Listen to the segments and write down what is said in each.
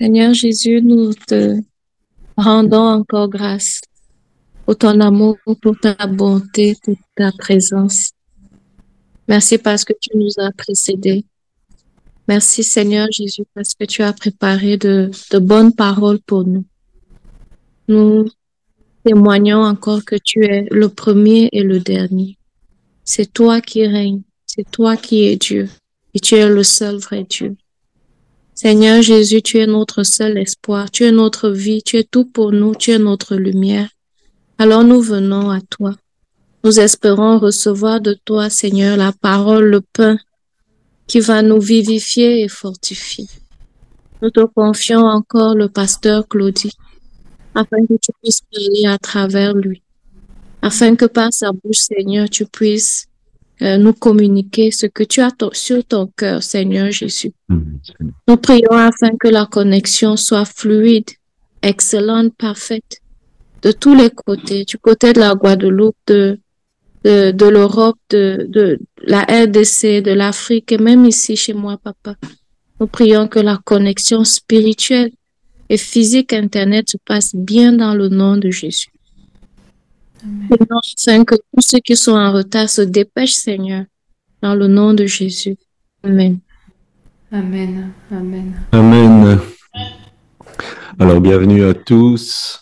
Seigneur Jésus, nous te rendons encore grâce pour ton amour, pour ta bonté, pour ta présence. Merci parce que tu nous as précédés. Merci Seigneur Jésus parce que tu as préparé de, bonnes paroles pour nous. Nous témoignons encore que tu es le premier et le dernier. C'est toi qui règnes, c'est toi qui es Dieu et tu es le seul vrai Dieu. Seigneur Jésus, tu es notre seul espoir, tu es notre vie, tu es tout pour nous, tu es notre lumière. Alors nous venons à toi. Nous espérons recevoir de toi, Seigneur, la parole, le pain qui va nous vivifier et fortifier. Nous te confions encore le pasteur Claudie, afin que tu puisses parler à travers lui, afin que par sa bouche, Seigneur, tu puisses nous communiquer ce que tu as sur ton cœur, Seigneur Jésus. Nous prions afin que la connexion soit fluide, excellente, parfaite, de tous les côtés, du côté de la Guadeloupe, de, de, de l'Europe, de, de la RDC, de l'Afrique et même ici chez moi, papa. Nous prions que la connexion spirituelle et physique Internet se passe bien dans le nom de Jésus. Afin que tous ceux qui sont en retard se dépêchent, Seigneur, dans le nom de Jésus. Amen. Amen. Amen. Amen. Alors, bienvenue à tous,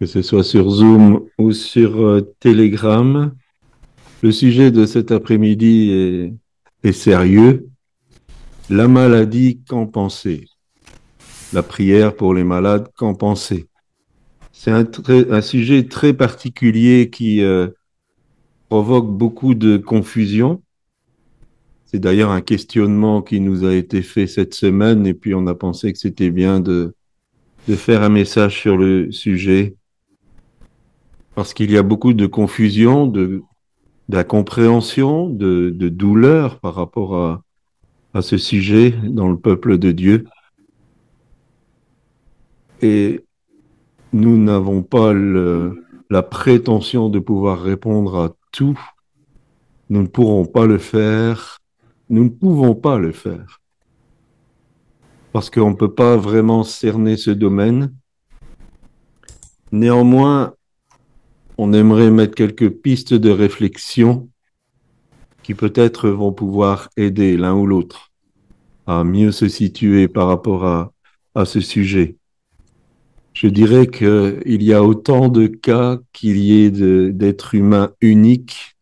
que ce soit sur Zoom ou sur euh, Telegram. Le sujet de cet après-midi est, est sérieux. La maladie, qu'en penser? La prière pour les malades, qu'en penser? C'est un, sujet très particulier qui euh, provoque beaucoup de confusion. C'est d'ailleurs un questionnement qui nous a été fait cette semaine et puis on a pensé que c'était bien de, faire un message sur le sujet parce qu'il y a beaucoup de confusion, d'incompréhension, de, de douleur par rapport à, à ce sujet dans le peuple de Dieu. Et nous n'avons pas la prétention de pouvoir répondre à tout. Nous ne pourrons pas le faire. Nous ne pouvons pas le faire. Parce qu'on ne peut pas vraiment cerner ce domaine. Néanmoins, on aimerait mettre quelques pistes de réflexion qui peut-être vont pouvoir aider l'un ou l'autre à mieux se situer par rapport à, à ce sujet. Je dirais qu'il y a autant de cas qu'il y ait d'êtres humains uniques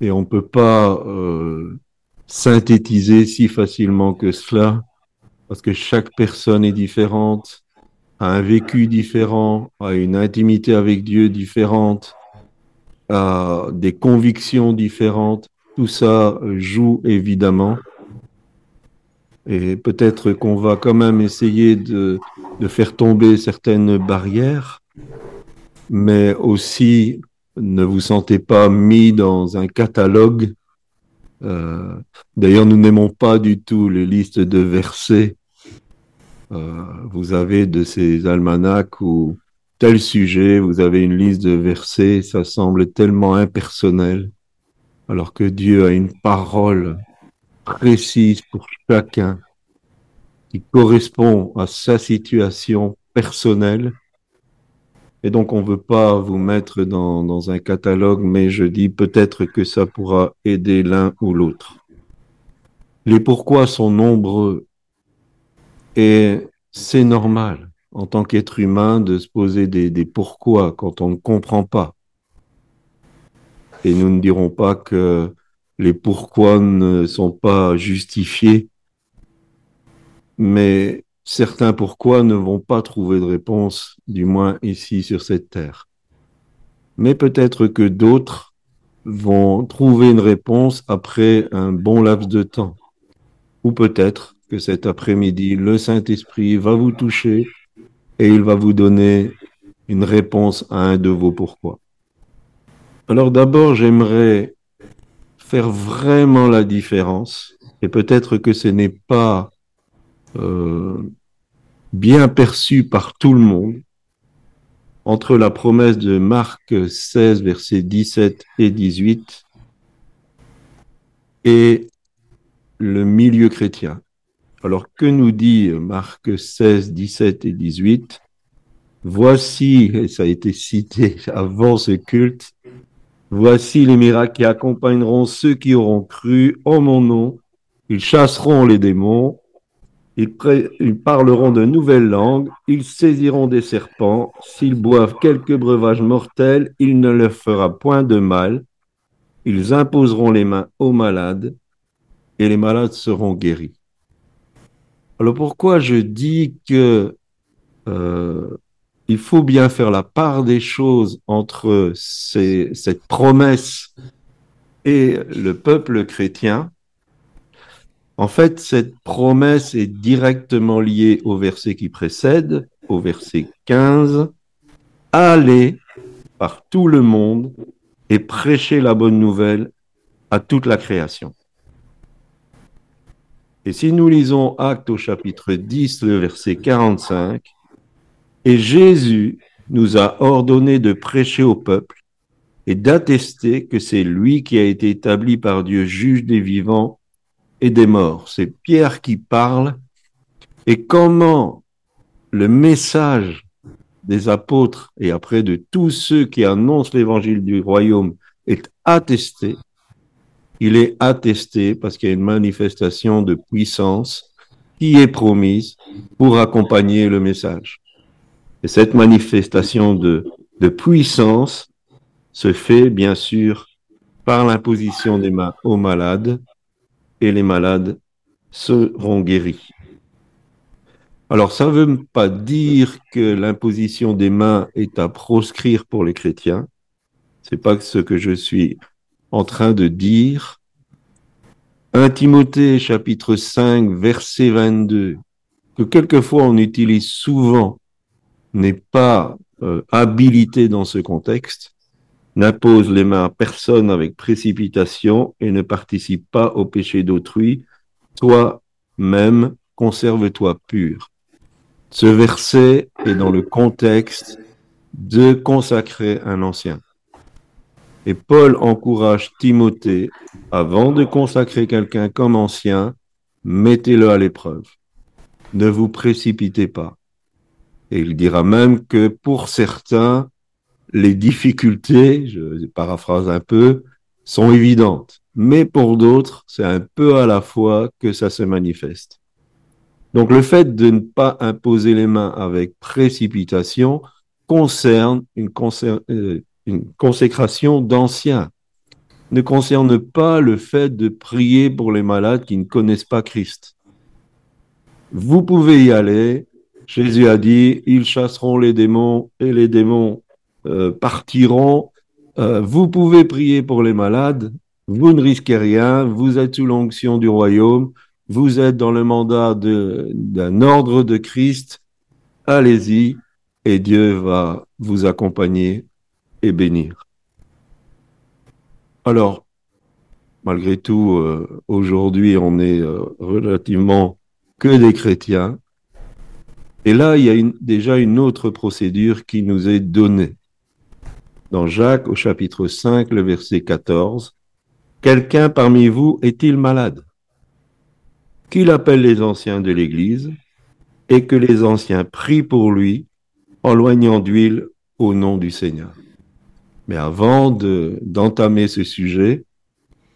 et on ne peut pas euh, synthétiser si facilement que cela parce que chaque personne est différente, a un vécu différent, a une intimité avec Dieu différente, a des convictions différentes. Tout ça joue évidemment. Et peut-être qu'on va quand même essayer de, faire tomber certaines barrières, mais aussi ne vous sentez pas mis dans un catalogue. Euh, D'ailleurs, nous n'aimons pas du tout les listes de versets. Euh, vous avez de ces almanachs où tel sujet, vous avez une liste de versets, ça semble tellement impersonnel, alors que Dieu a une parole précise pour chacun qui correspond à sa situation personnelle. Et donc, on ne veut pas vous mettre dans, un catalogue, mais je dis peut-être que ça pourra aider l'un ou l'autre. Les pourquoi sont nombreux et c'est normal en tant qu'être humain de se poser des pourquoi quand on ne comprend pas. Et nous ne dirons pas que les pourquoi ne sont pas justifiés mais certains pourquoi ne vont pas trouver de réponse, du moins ici sur cette terre. Mais peut-être que d'autres vont trouver une réponse après un bon laps de temps. Ou peut-être que cet après-midi, le Saint-Esprit va vous toucher et il va vous donner une réponse à un de vos pourquoi. Alors d'abord, j'aimerais faire vraiment la différence, et peut-être que ce n'est pas euh, bien perçu par tout le monde. Entre la promesse de Marc 16, versets 17 et 18 et le milieu chrétien. Alors que nous dit Marc 16, 17 et 18 Voici, et ça a été cité avant ce culte, voici les miracles qui accompagneront ceux qui auront cru en mon nom. Ils chasseront les démons, ils, parleront de nouvelles langues, ils saisiront des serpents, s'ils boivent quelques breuvages mortels, il ne leur fera point de mal, ils imposeront les mains aux malades, et les malades seront guéris. Alors pourquoi je dis que euh, il faut bien faire la part des choses entre cette promesse et le peuple chrétien en fait, cette promesse est directement liée au verset qui précède, au verset 15. Allez par tout le monde et prêchez la bonne nouvelle à toute la création. Et si nous lisons Actes au chapitre 10, le verset 45, et Jésus nous a ordonné de prêcher au peuple et d'attester que c'est lui qui a été établi par Dieu juge des vivants et des morts. C'est Pierre qui parle et comment le message des apôtres et après de tous ceux qui annoncent l'évangile du royaume est attesté. Il est attesté parce qu'il y a une manifestation de puissance qui est promise pour accompagner le message. Et cette manifestation de, puissance se fait bien sûr par l'imposition des mains aux malades et les malades seront guéris. Alors, ça ne veut pas dire que l'imposition des mains est à proscrire pour les chrétiens. C'est pas ce que je suis en train de dire. 1 Timothée chapitre 5 verset 22, que quelquefois on utilise souvent, n'est pas euh, habilité dans ce contexte n'impose les mains à personne avec précipitation et ne participe pas au péché d'autrui, toi-même conserve-toi pur. Ce verset est dans le contexte de consacrer un ancien. Et Paul encourage Timothée, avant de consacrer quelqu'un comme ancien, mettez-le à l'épreuve. Ne vous précipitez pas. Et il dira même que pour certains, les difficultés, je paraphrase un peu, sont évidentes. Mais pour d'autres, c'est un peu à la fois que ça se manifeste. Donc le fait de ne pas imposer les mains avec précipitation concerne une, euh, consécration d'anciens, ne concerne pas le fait de prier pour les malades qui ne connaissent pas Christ. Vous pouvez y aller. Jésus a dit, ils chasseront les démons et les démons euh, partiront. Euh, vous pouvez prier pour les malades, vous ne risquez rien, vous êtes sous l'onction du royaume, vous êtes dans le mandat d'un ordre de Christ, allez-y et Dieu va vous accompagner et bénir. Alors, malgré tout, euh, aujourd'hui, on est relativement que des chrétiens. Et là, il y a déjà une autre procédure qui nous est donnée dans Jacques au chapitre 5, le verset 14. Quelqu'un parmi vous est-il malade? Qu'il appelle les anciens de l'Église et que les anciens prient pour lui en loignant d'huile au nom du Seigneur. Mais avant d'entamer ce sujet,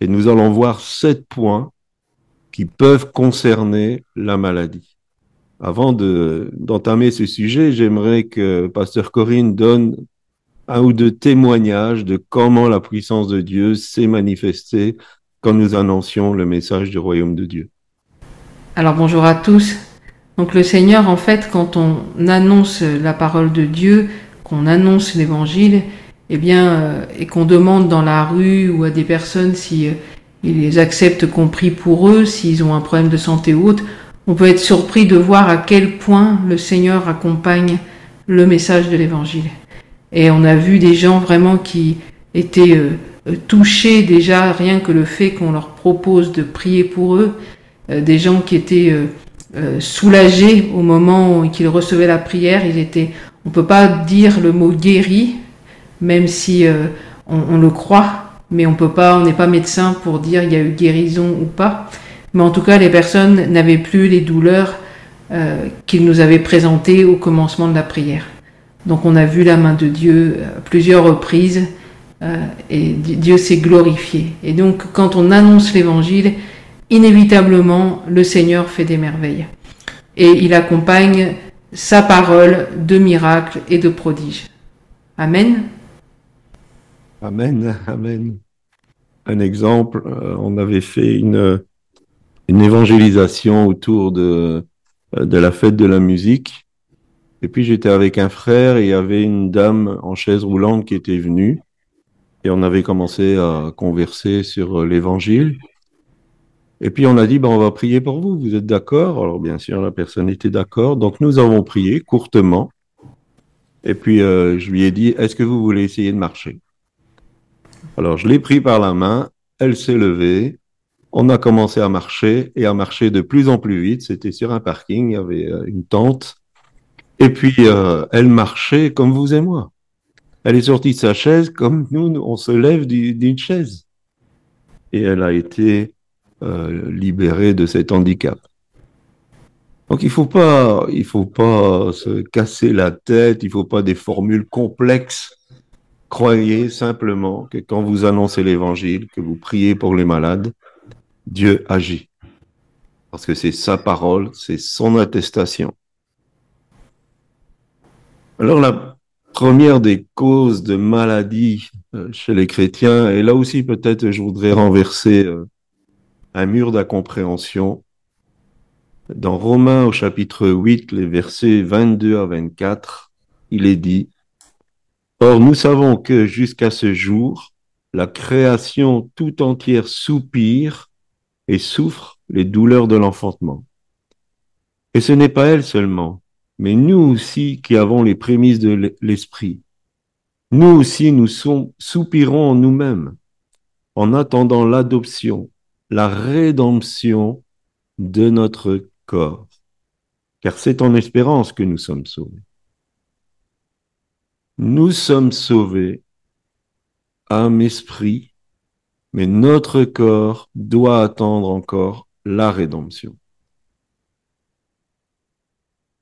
et nous allons voir sept points qui peuvent concerner la maladie. Avant d'entamer ce sujet, j'aimerais que Pasteur Corinne donne un ou deux témoignages de comment la puissance de Dieu s'est manifestée quand nous annoncions le message du royaume de Dieu. Alors bonjour à tous. Donc le Seigneur, en fait, quand on annonce la parole de Dieu, qu'on annonce l'évangile, eh bien, euh, et qu'on demande dans la rue ou à des personnes si euh, ils les acceptent qu'on prie pour eux, s'ils ont un problème de santé ou autre, on peut être surpris de voir à quel point le Seigneur accompagne le message de l'évangile. Et on a vu des gens vraiment qui étaient euh, euh, touchés déjà rien que le fait qu'on leur propose de prier pour eux, euh, des gens qui étaient soulagés au moment qu'ils recevaient la prière. Ils étaient, on peut pas dire le mot guéri, même si on, on, le croit, mais on peut pas, on n'est pas médecin pour dire il y a eu guérison ou pas. Mais en tout cas, les personnes n'avaient plus les douleurs euh, nous avait présentées au commencement de la prière. Donc on a vu la main de Dieu à plusieurs reprises euh, et Dieu s'est glorifié. Et donc quand on annonce l'évangile, inévitablement le Seigneur fait des merveilles. Et il accompagne sa parole de miracles et de prodiges. Amen. Amen, amen. Un exemple, euh, on avait fait une, une évangélisation autour de, de la fête de la musique. Et puis j'étais avec un frère et il y avait une dame en chaise roulante qui était venue. Et on avait commencé à converser sur l'évangile. Et puis on a dit, ben, on va prier pour vous, vous êtes d'accord? Alors bien sûr, la personne était d'accord. Donc nous avons prié courtement. Et puis euh, je lui ai dit, est-ce que vous voulez essayer de marcher? Alors je l'ai pris par la main, elle s'est levée, on a commencé à marcher et à marcher de plus en plus vite. C'était sur un parking, il y avait euh, une tente. Et puis euh, elle marchait comme vous et moi. Elle est sortie de sa chaise comme nous, on se lève d'une chaise. Et elle a été euh, libéré de cet handicap. Donc il faut pas, faut pas se casser la tête, il faut pas des formules complexes. Croyez simplement que quand vous annoncez l'évangile, que vous priez pour les malades, Dieu agit. Parce que c'est sa parole, c'est son attestation. Alors la première des causes de maladie euh, chez les chrétiens, et là aussi peut-être je voudrais renverser euh, un mur d'incompréhension. Dans Romains au chapitre 8, les versets 22 à 24, il est dit, Or nous savons que jusqu'à ce jour, la création tout entière soupire et souffre les douleurs de l'enfantement. Et ce n'est pas elle seulement, mais nous aussi qui avons les prémices de l'esprit. Nous aussi nous soupirons en nous-mêmes en attendant l'adoption, la rédemption de notre corps. Car c'est en espérance que nous sommes sauvés. Nous sommes sauvés, âme, esprit, mais notre corps doit attendre encore la rédemption.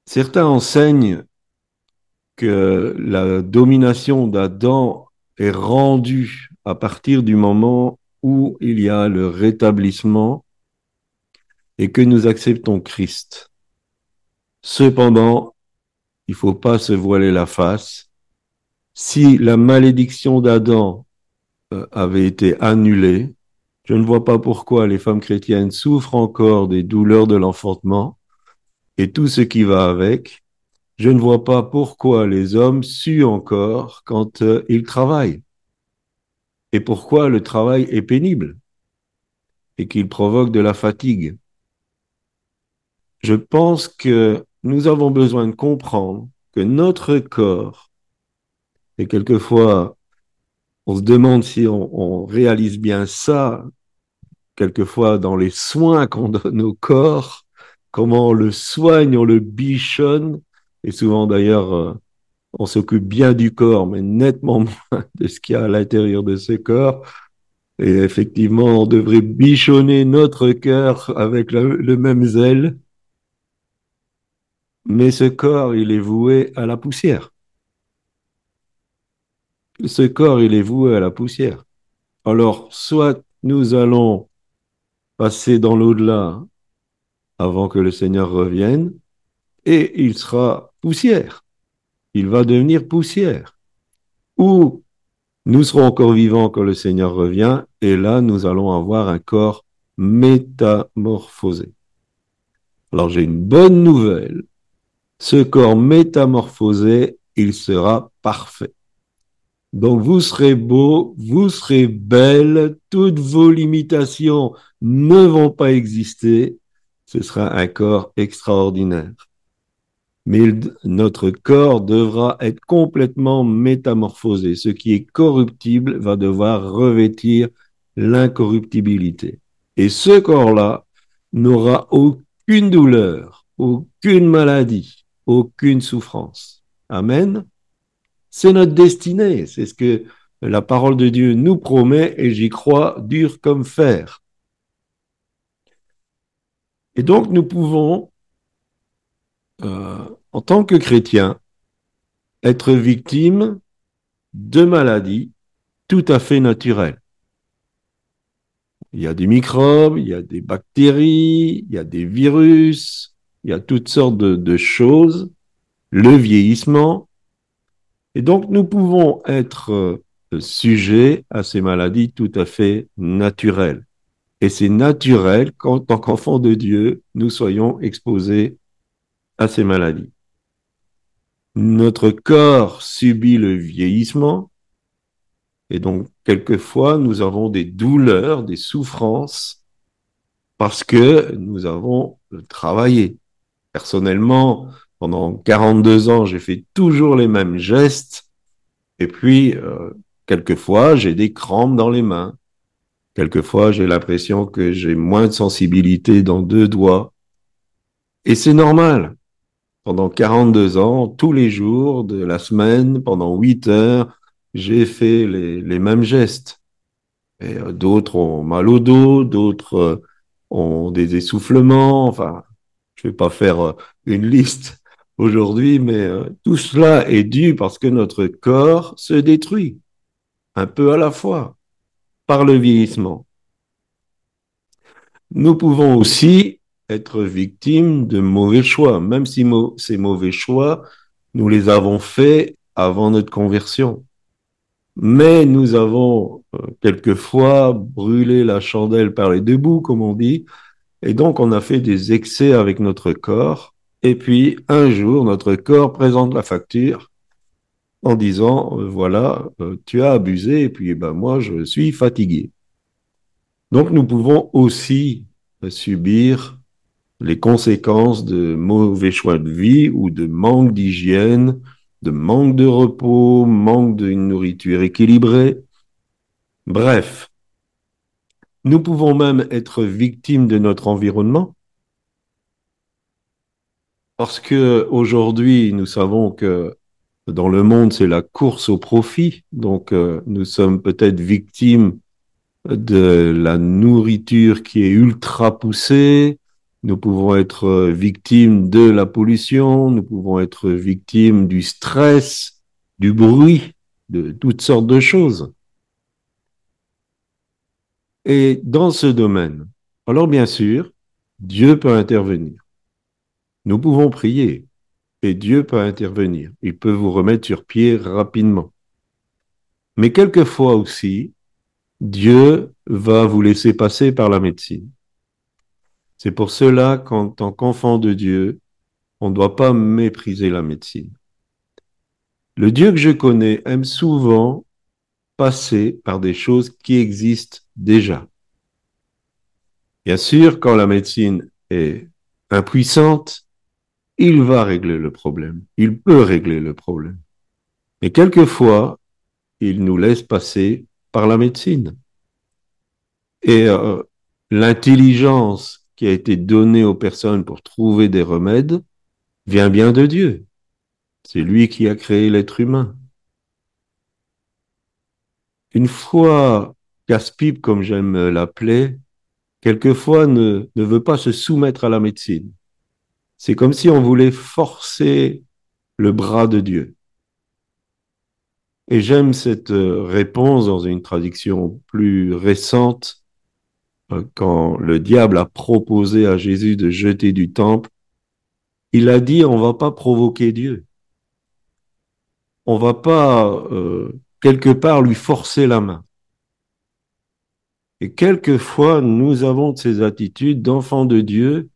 Certains enseignent que la domination d'Adam est rendue à partir du moment où il y a le rétablissement et que nous acceptons Christ. Cependant, il ne faut pas se voiler la face. Si la malédiction d'Adam avait été annulée, je ne vois pas pourquoi les femmes chrétiennes souffrent encore des douleurs de l'enfantement et tout ce qui va avec. Je ne vois pas pourquoi les hommes suent encore quand euh, ils travaillent et pourquoi le travail est pénible et qu'il provoque de la fatigue. Je pense que nous avons besoin de comprendre que notre corps, et quelquefois on se demande si on, réalise bien ça, quelquefois dans les soins qu'on donne au corps, comment on le soigne, on le bichonne, et souvent d'ailleurs euh, on s'occupe bien du corps, mais nettement moins de ce qu'il y a à l'intérieur de ce corps. Et effectivement, on devrait bichonner notre cœur avec le, même zèle. Mais ce corps, il est voué à la poussière. Ce corps, il est voué à la poussière. Alors, soit nous allons passer dans l'au-delà avant que le Seigneur revienne, et il sera poussière il va devenir poussière. Ou nous serons encore vivants quand le Seigneur revient, et là, nous allons avoir un corps métamorphosé. Alors j'ai une bonne nouvelle. Ce corps métamorphosé, il sera parfait. Donc vous serez beau, vous serez belle, toutes vos limitations ne vont pas exister. Ce sera un corps extraordinaire mais notre corps devra être complètement métamorphosé. Ce qui est corruptible va devoir revêtir l'incorruptibilité. Et ce corps-là n'aura aucune douleur, aucune maladie, aucune souffrance. Amen. C'est notre destinée, c'est ce que la parole de Dieu nous promet et j'y crois dur comme fer. Et donc, nous pouvons, euh, en tant que chrétiens, être victimes de maladies tout à fait naturelles. Il y a des microbes, il y a des bactéries, il y a des virus, il y a toutes sortes de, choses, le vieillissement. Et donc, nous pouvons être euh, sujets à ces maladies tout à fait naturelles. Et c'est naturel qu'en tant qu'enfants de Dieu, nous soyons exposés à ces maladies. Notre corps subit le vieillissement, et donc, quelquefois, nous avons des douleurs, des souffrances, parce que nous avons travaillé. Personnellement, pendant 42 ans, j'ai fait toujours les mêmes gestes, et puis, euh, quelquefois, j'ai des crampes dans les mains. Quelquefois, j'ai l'impression que j'ai moins de sensibilité dans deux doigts. Et c'est normal. Pendant 42 ans, tous les jours de la semaine, pendant 8 heures, j'ai fait les, les, mêmes gestes. Euh, d'autres ont mal au dos, d'autres euh, ont des essoufflements. Enfin, je vais pas faire une liste aujourd'hui, mais tout cela est dû parce que notre corps se détruit un peu à la fois par le vieillissement. Nous pouvons aussi être victimes de mauvais choix, même si ces mauvais choix, nous les avons faits avant notre conversion. Mais nous avons euh, quelquefois brûlé la chandelle par les deux bouts, comme on dit, et donc on a fait des excès avec notre corps, et puis un jour, notre corps présente la facture en disant, euh, voilà, euh, tu as abusé, et puis ben, moi, je suis fatigué. Donc nous pouvons aussi subir les conséquences de mauvais choix de vie ou de manque d'hygiène de manque de repos, manque d'une nourriture équilibrée. Bref, nous pouvons même être victimes de notre environnement parce que aujourd'hui, nous savons que dans le monde, c'est la course au profit. Donc, euh, nous sommes peut-être victimes de la nourriture qui est ultra poussée, nous pouvons être victimes de la pollution, nous pouvons être victimes du stress, du bruit, de toutes sortes de choses. Et dans ce domaine, alors bien sûr, Dieu peut intervenir. Nous pouvons prier et Dieu peut intervenir. Il peut vous remettre sur pied rapidement. Mais quelquefois aussi, Dieu va vous laisser passer par la médecine. C'est pour cela qu'en tant qu'enfant de Dieu, on ne doit pas mépriser la médecine. Le Dieu que je connais aime souvent passer par des choses qui existent déjà. Bien sûr, quand la médecine est impuissante, il va régler le problème. Il peut régler le problème. Mais quelquefois, il nous laisse passer par la médecine. Et euh, l'intelligence qui a été donné aux personnes pour trouver des remèdes vient bien de Dieu. C'est lui qui a créé l'être humain. Une fois casse-pipe, comme j'aime l'appeler, quelquefois ne veut pas se soumettre à la médecine. C'est comme si on voulait forcer le bras de Dieu. Et j'aime cette réponse dans une traduction plus récente euh, quand le diable a proposé à Jésus de jeter du temple, il a dit on va pas provoquer Dieu. On va pas euh, quelque part lui forcer la main. Et quelquefois, nous avons ces attitudes d'enfants de Dieu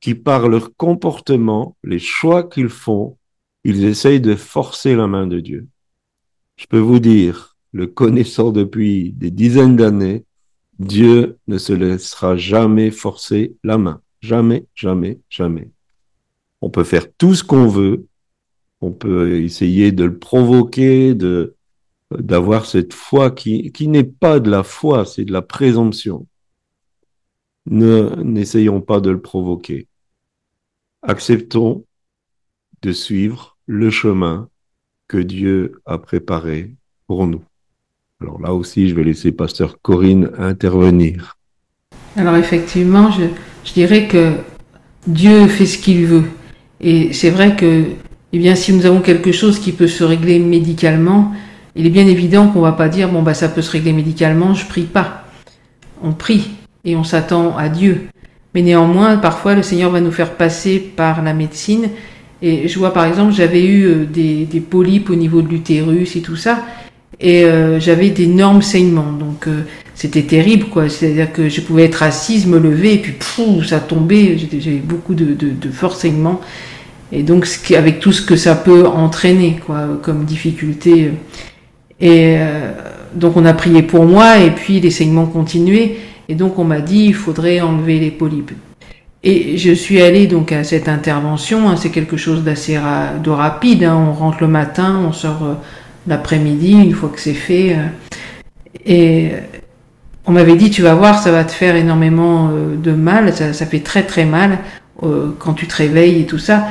qui, par leur comportement, les choix qu'ils font, ils essayent de forcer la main de Dieu. Je peux vous dire, le connaissant depuis des dizaines d'années, Dieu ne se laissera jamais forcer la main. Jamais, jamais, jamais. On peut faire tout ce qu'on veut. On peut essayer de le provoquer, d'avoir cette foi qui, qui n'est pas de la foi, c'est de la présomption. Ne, n'essayons pas de le provoquer. Acceptons de suivre le chemin que Dieu a préparé pour nous. Alors là aussi, je vais laisser Pasteur Corinne intervenir. Alors effectivement, je, dirais que Dieu fait ce qu'il veut. Et c'est vrai que, eh bien, si nous avons quelque chose qui peut se régler médicalement, il est bien évident qu'on va pas dire, bon, bah, ça peut se régler médicalement, je prie pas. On prie et on s'attend à Dieu. Mais néanmoins, parfois, le Seigneur va nous faire passer par la médecine. Et je vois, par exemple, j'avais eu euh, des, polypes au niveau de l'utérus et tout ça. Et euh, j'avais d'énormes saignements. Donc, euh, c'était terrible, quoi. C'est-à-dire que je pouvais être assise, me lever, et puis, pouf, ça tombait. J'avais beaucoup de, de, forts saignements. Et donc, avec tout ce que ça peut entraîner, quoi, comme difficulté. Et donc, on a prié pour moi, et puis les saignements continuaient. Et donc, on m'a dit, il faudrait enlever les polypes. Et je suis allée donc à cette intervention. Hein, c'est quelque chose d'assez de rapide. Hein, on rentre le matin, on sort euh, l'après-midi, une fois que c'est fait. Euh, et on m'avait dit, tu vas voir, ça va te faire énormément euh, de mal. Ça, ça, fait très très mal euh, quand tu te réveilles et tout ça.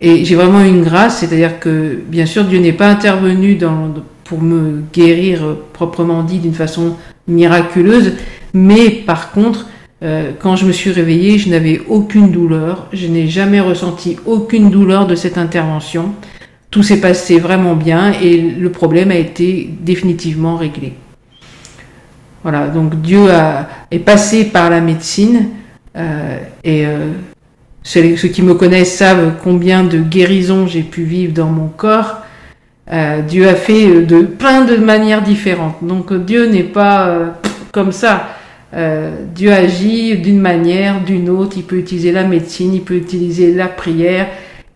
Et j'ai vraiment une grâce, c'est-à-dire que bien sûr Dieu n'est pas intervenu dans, pour me guérir proprement dit d'une façon miraculeuse, mais par contre, euh, quand je me suis réveillée, je n'avais aucune douleur, je n'ai jamais ressenti aucune douleur de cette intervention. Tout s'est passé vraiment bien et le problème a été définitivement réglé. Voilà, donc Dieu a, est passé par la médecine euh, et euh, ceux, qui me connaissent savent combien de guérisons j'ai pu vivre dans mon corps. Euh, Dieu a fait de plein de manières différentes. Donc Dieu n'est pas euh, comme ça. Euh, Dieu agit d'une manière, d'une autre. Il peut utiliser la médecine, il peut utiliser la prière,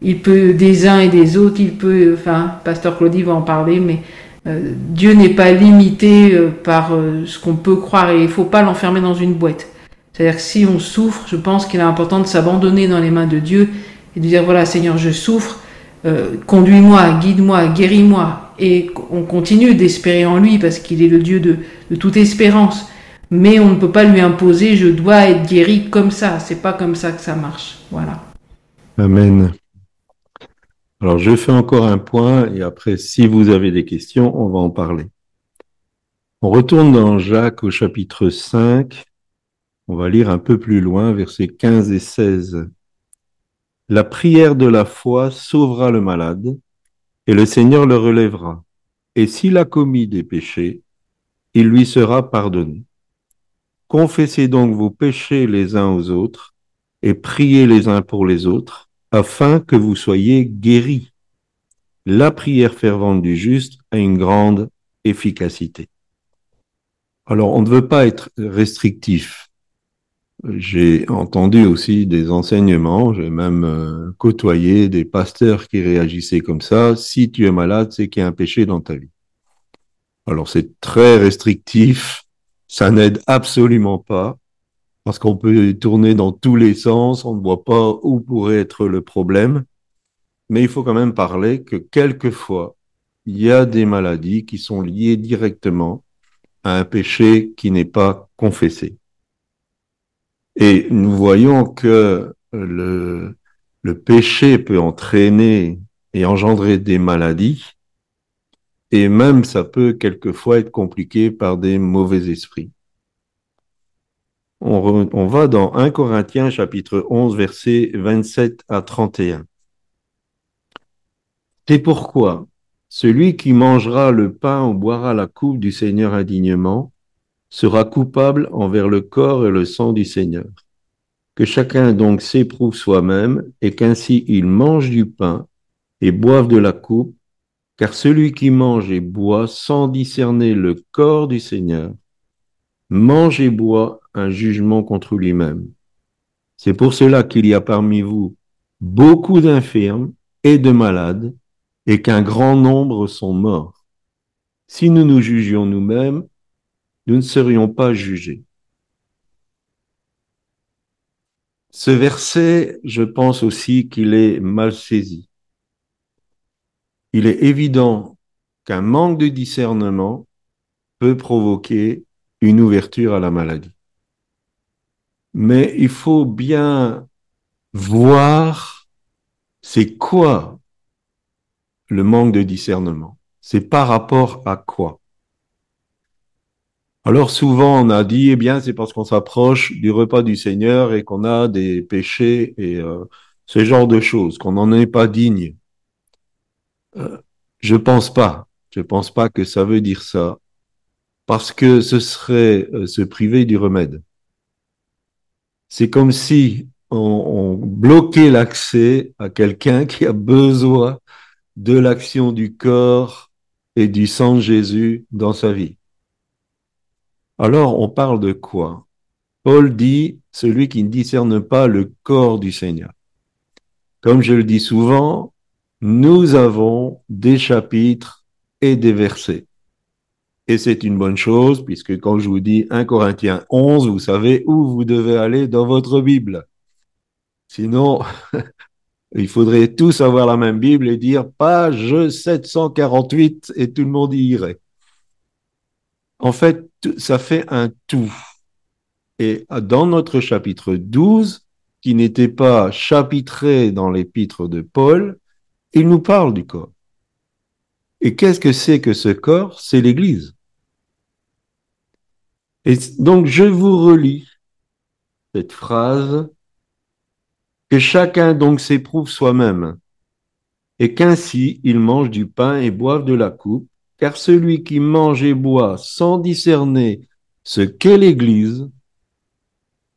il peut des uns et des autres. Il peut, enfin, Pasteur Claudie va en parler, mais euh, Dieu n'est pas limité euh, par ce qu'on peut croire et il faut pas l'enfermer dans une boîte. C'est-à-dire que si on souffre, je pense qu'il est important de s'abandonner dans les mains de Dieu et de dire voilà Seigneur, je souffre, euh, conduis-moi, guide-moi, guéris-moi. Et on continue d'espérer en lui parce qu'il est le Dieu de, de, toute espérance. Mais on ne peut pas lui imposer je dois être guéri comme ça. C'est pas comme ça que ça marche. Voilà. Amen. Alors je fais encore un point et après, si vous avez des questions, on va en parler. On retourne dans Jacques au chapitre 5 on va lire un peu plus loin, versets 15 et 16. La prière de la foi sauvera le malade, et le Seigneur le relèvera. Et s'il a commis des péchés, il lui sera pardonné. Confessez donc vos péchés les uns aux autres, et priez les uns pour les autres, afin que vous soyez guéris. La prière fervente du juste a une grande efficacité. Alors, on ne veut pas être restrictif j'ai entendu aussi des enseignements, j'ai même euh, côtoyé des pasteurs qui réagissaient comme ça. Si tu es malade, c'est qu'il y a un péché dans ta vie. Alors c'est très restrictif, ça n'aide absolument pas, parce qu'on peut tourner dans tous les sens, on ne voit pas où pourrait être le problème. Mais il faut quand même parler que quelquefois, il y a des maladies qui sont liées directement à un péché qui n'est pas confessé. Et nous voyons que le, péché peut entraîner et engendrer des maladies, et même ça peut quelquefois être compliqué par des mauvais esprits. On, va dans 1 Corinthiens chapitre 11 versets 27 à 31. C'est pourquoi celui qui mangera le pain ou boira la coupe du Seigneur indignement sera coupable envers le corps et le sang du Seigneur. Que chacun donc s'éprouve soi-même et qu'ainsi il mange du pain et boive de la coupe, car celui qui mange et boit sans discerner le corps du Seigneur, mange et boit un jugement contre lui-même. C'est pour cela qu'il y a parmi vous beaucoup d'infirmes et de malades, et qu'un grand nombre sont morts. Si nous nous jugions nous-mêmes, nous ne serions pas jugés. Ce verset, je pense aussi qu'il est mal saisi. Il est évident qu'un manque de discernement peut provoquer une ouverture à la maladie. Mais il faut bien voir c'est quoi le manque de discernement. C'est par rapport à quoi? Alors souvent on a dit, eh bien c'est parce qu'on s'approche du repas du Seigneur et qu'on a des péchés et euh, ce genre de choses, qu'on n'en est pas digne. Je pense pas, je pense pas que ça veut dire ça, parce que ce serait euh, se priver du remède. C'est comme si on, on bloquait l'accès à quelqu'un qui a besoin de l'action du corps et du sang de Jésus dans sa vie. Alors, on parle de quoi? Paul dit, celui qui ne discerne pas le corps du Seigneur. Comme je le dis souvent, nous avons des chapitres et des versets. Et c'est une bonne chose, puisque quand je vous dis 1 Corinthiens 11, vous savez où vous devez aller dans votre Bible. Sinon, il faudrait tous avoir la même Bible et dire page 748 et tout le monde y irait. En fait, ça fait un tout. Et dans notre chapitre 12, qui n'était pas chapitré dans l'épître de Paul, il nous parle du corps. Et qu'est-ce que c'est que ce corps? C'est l'Église. Et donc je vous relis cette phrase que chacun donc s'éprouve soi-même, et qu'ainsi il mange du pain et boive de la coupe, car celui qui mange et boit sans discerner ce qu'est l'Église,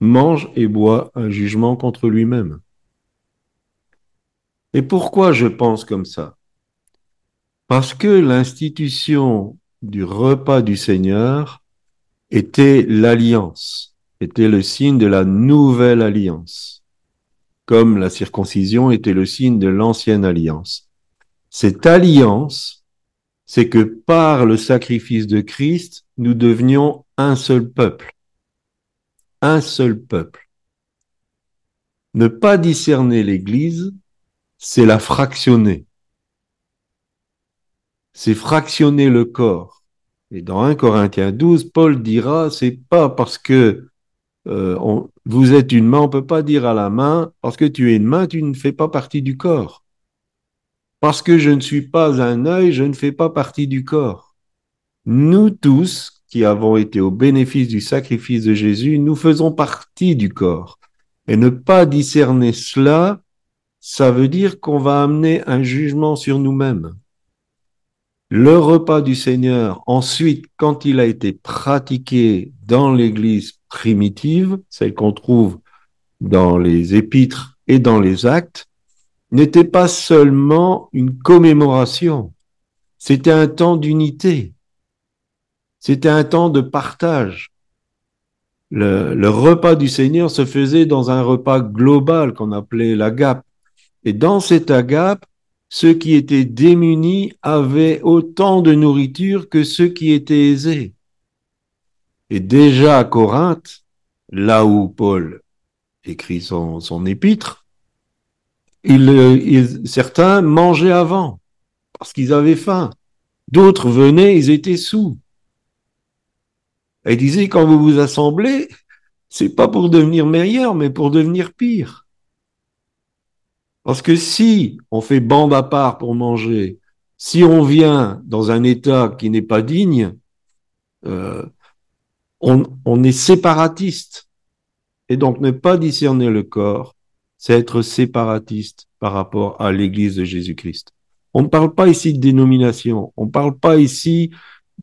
mange et boit un jugement contre lui-même. Et pourquoi je pense comme ça? Parce que l'institution du repas du Seigneur était l'alliance, était le signe de la nouvelle alliance, comme la circoncision était le signe de l'ancienne alliance. Cette alliance c'est que par le sacrifice de Christ, nous devenions un seul peuple. Un seul peuple. Ne pas discerner l'Église, c'est la fractionner. C'est fractionner le corps. Et dans 1 Corinthiens 12, Paul dira, c'est pas parce que euh, vous êtes une main, on peut pas dire à la main, parce que tu es une main, tu ne fais pas partie du corps. Parce que je ne suis pas un œil, je ne fais pas partie du corps. Nous tous, qui avons été au bénéfice du sacrifice de Jésus, nous faisons partie du corps. Et ne pas discerner cela, ça veut dire qu'on va amener un jugement sur nous-mêmes. Le repas du Seigneur, ensuite, quand il a été pratiqué dans l'Église primitive, celle qu'on trouve dans les épîtres et dans les actes, n'était pas seulement une commémoration, c'était un temps d'unité, c'était un temps de partage. Le, repas du Seigneur se faisait dans un repas global qu'on appelait l'agape. Et dans cet agape, ceux qui étaient démunis avaient autant de nourriture que ceux qui étaient aisés. Et déjà à Corinthe, là où Paul écrit son, son épître, certains mangeaient avant parce qu'ils avaient faim. D'autres venaient, ils étaient sous. Elle disait, quand vous vous assemblez, c'est pas pour devenir meilleur, mais pour devenir pire. Parce que si on fait bande à part pour manger, si on vient dans un état qui n'est pas digne, euh, on, on est séparatiste. Et donc ne pas discerner le corps, c'est être séparatiste par rapport à l'Église de Jésus-Christ. On ne parle pas ici de dénomination, on ne parle pas ici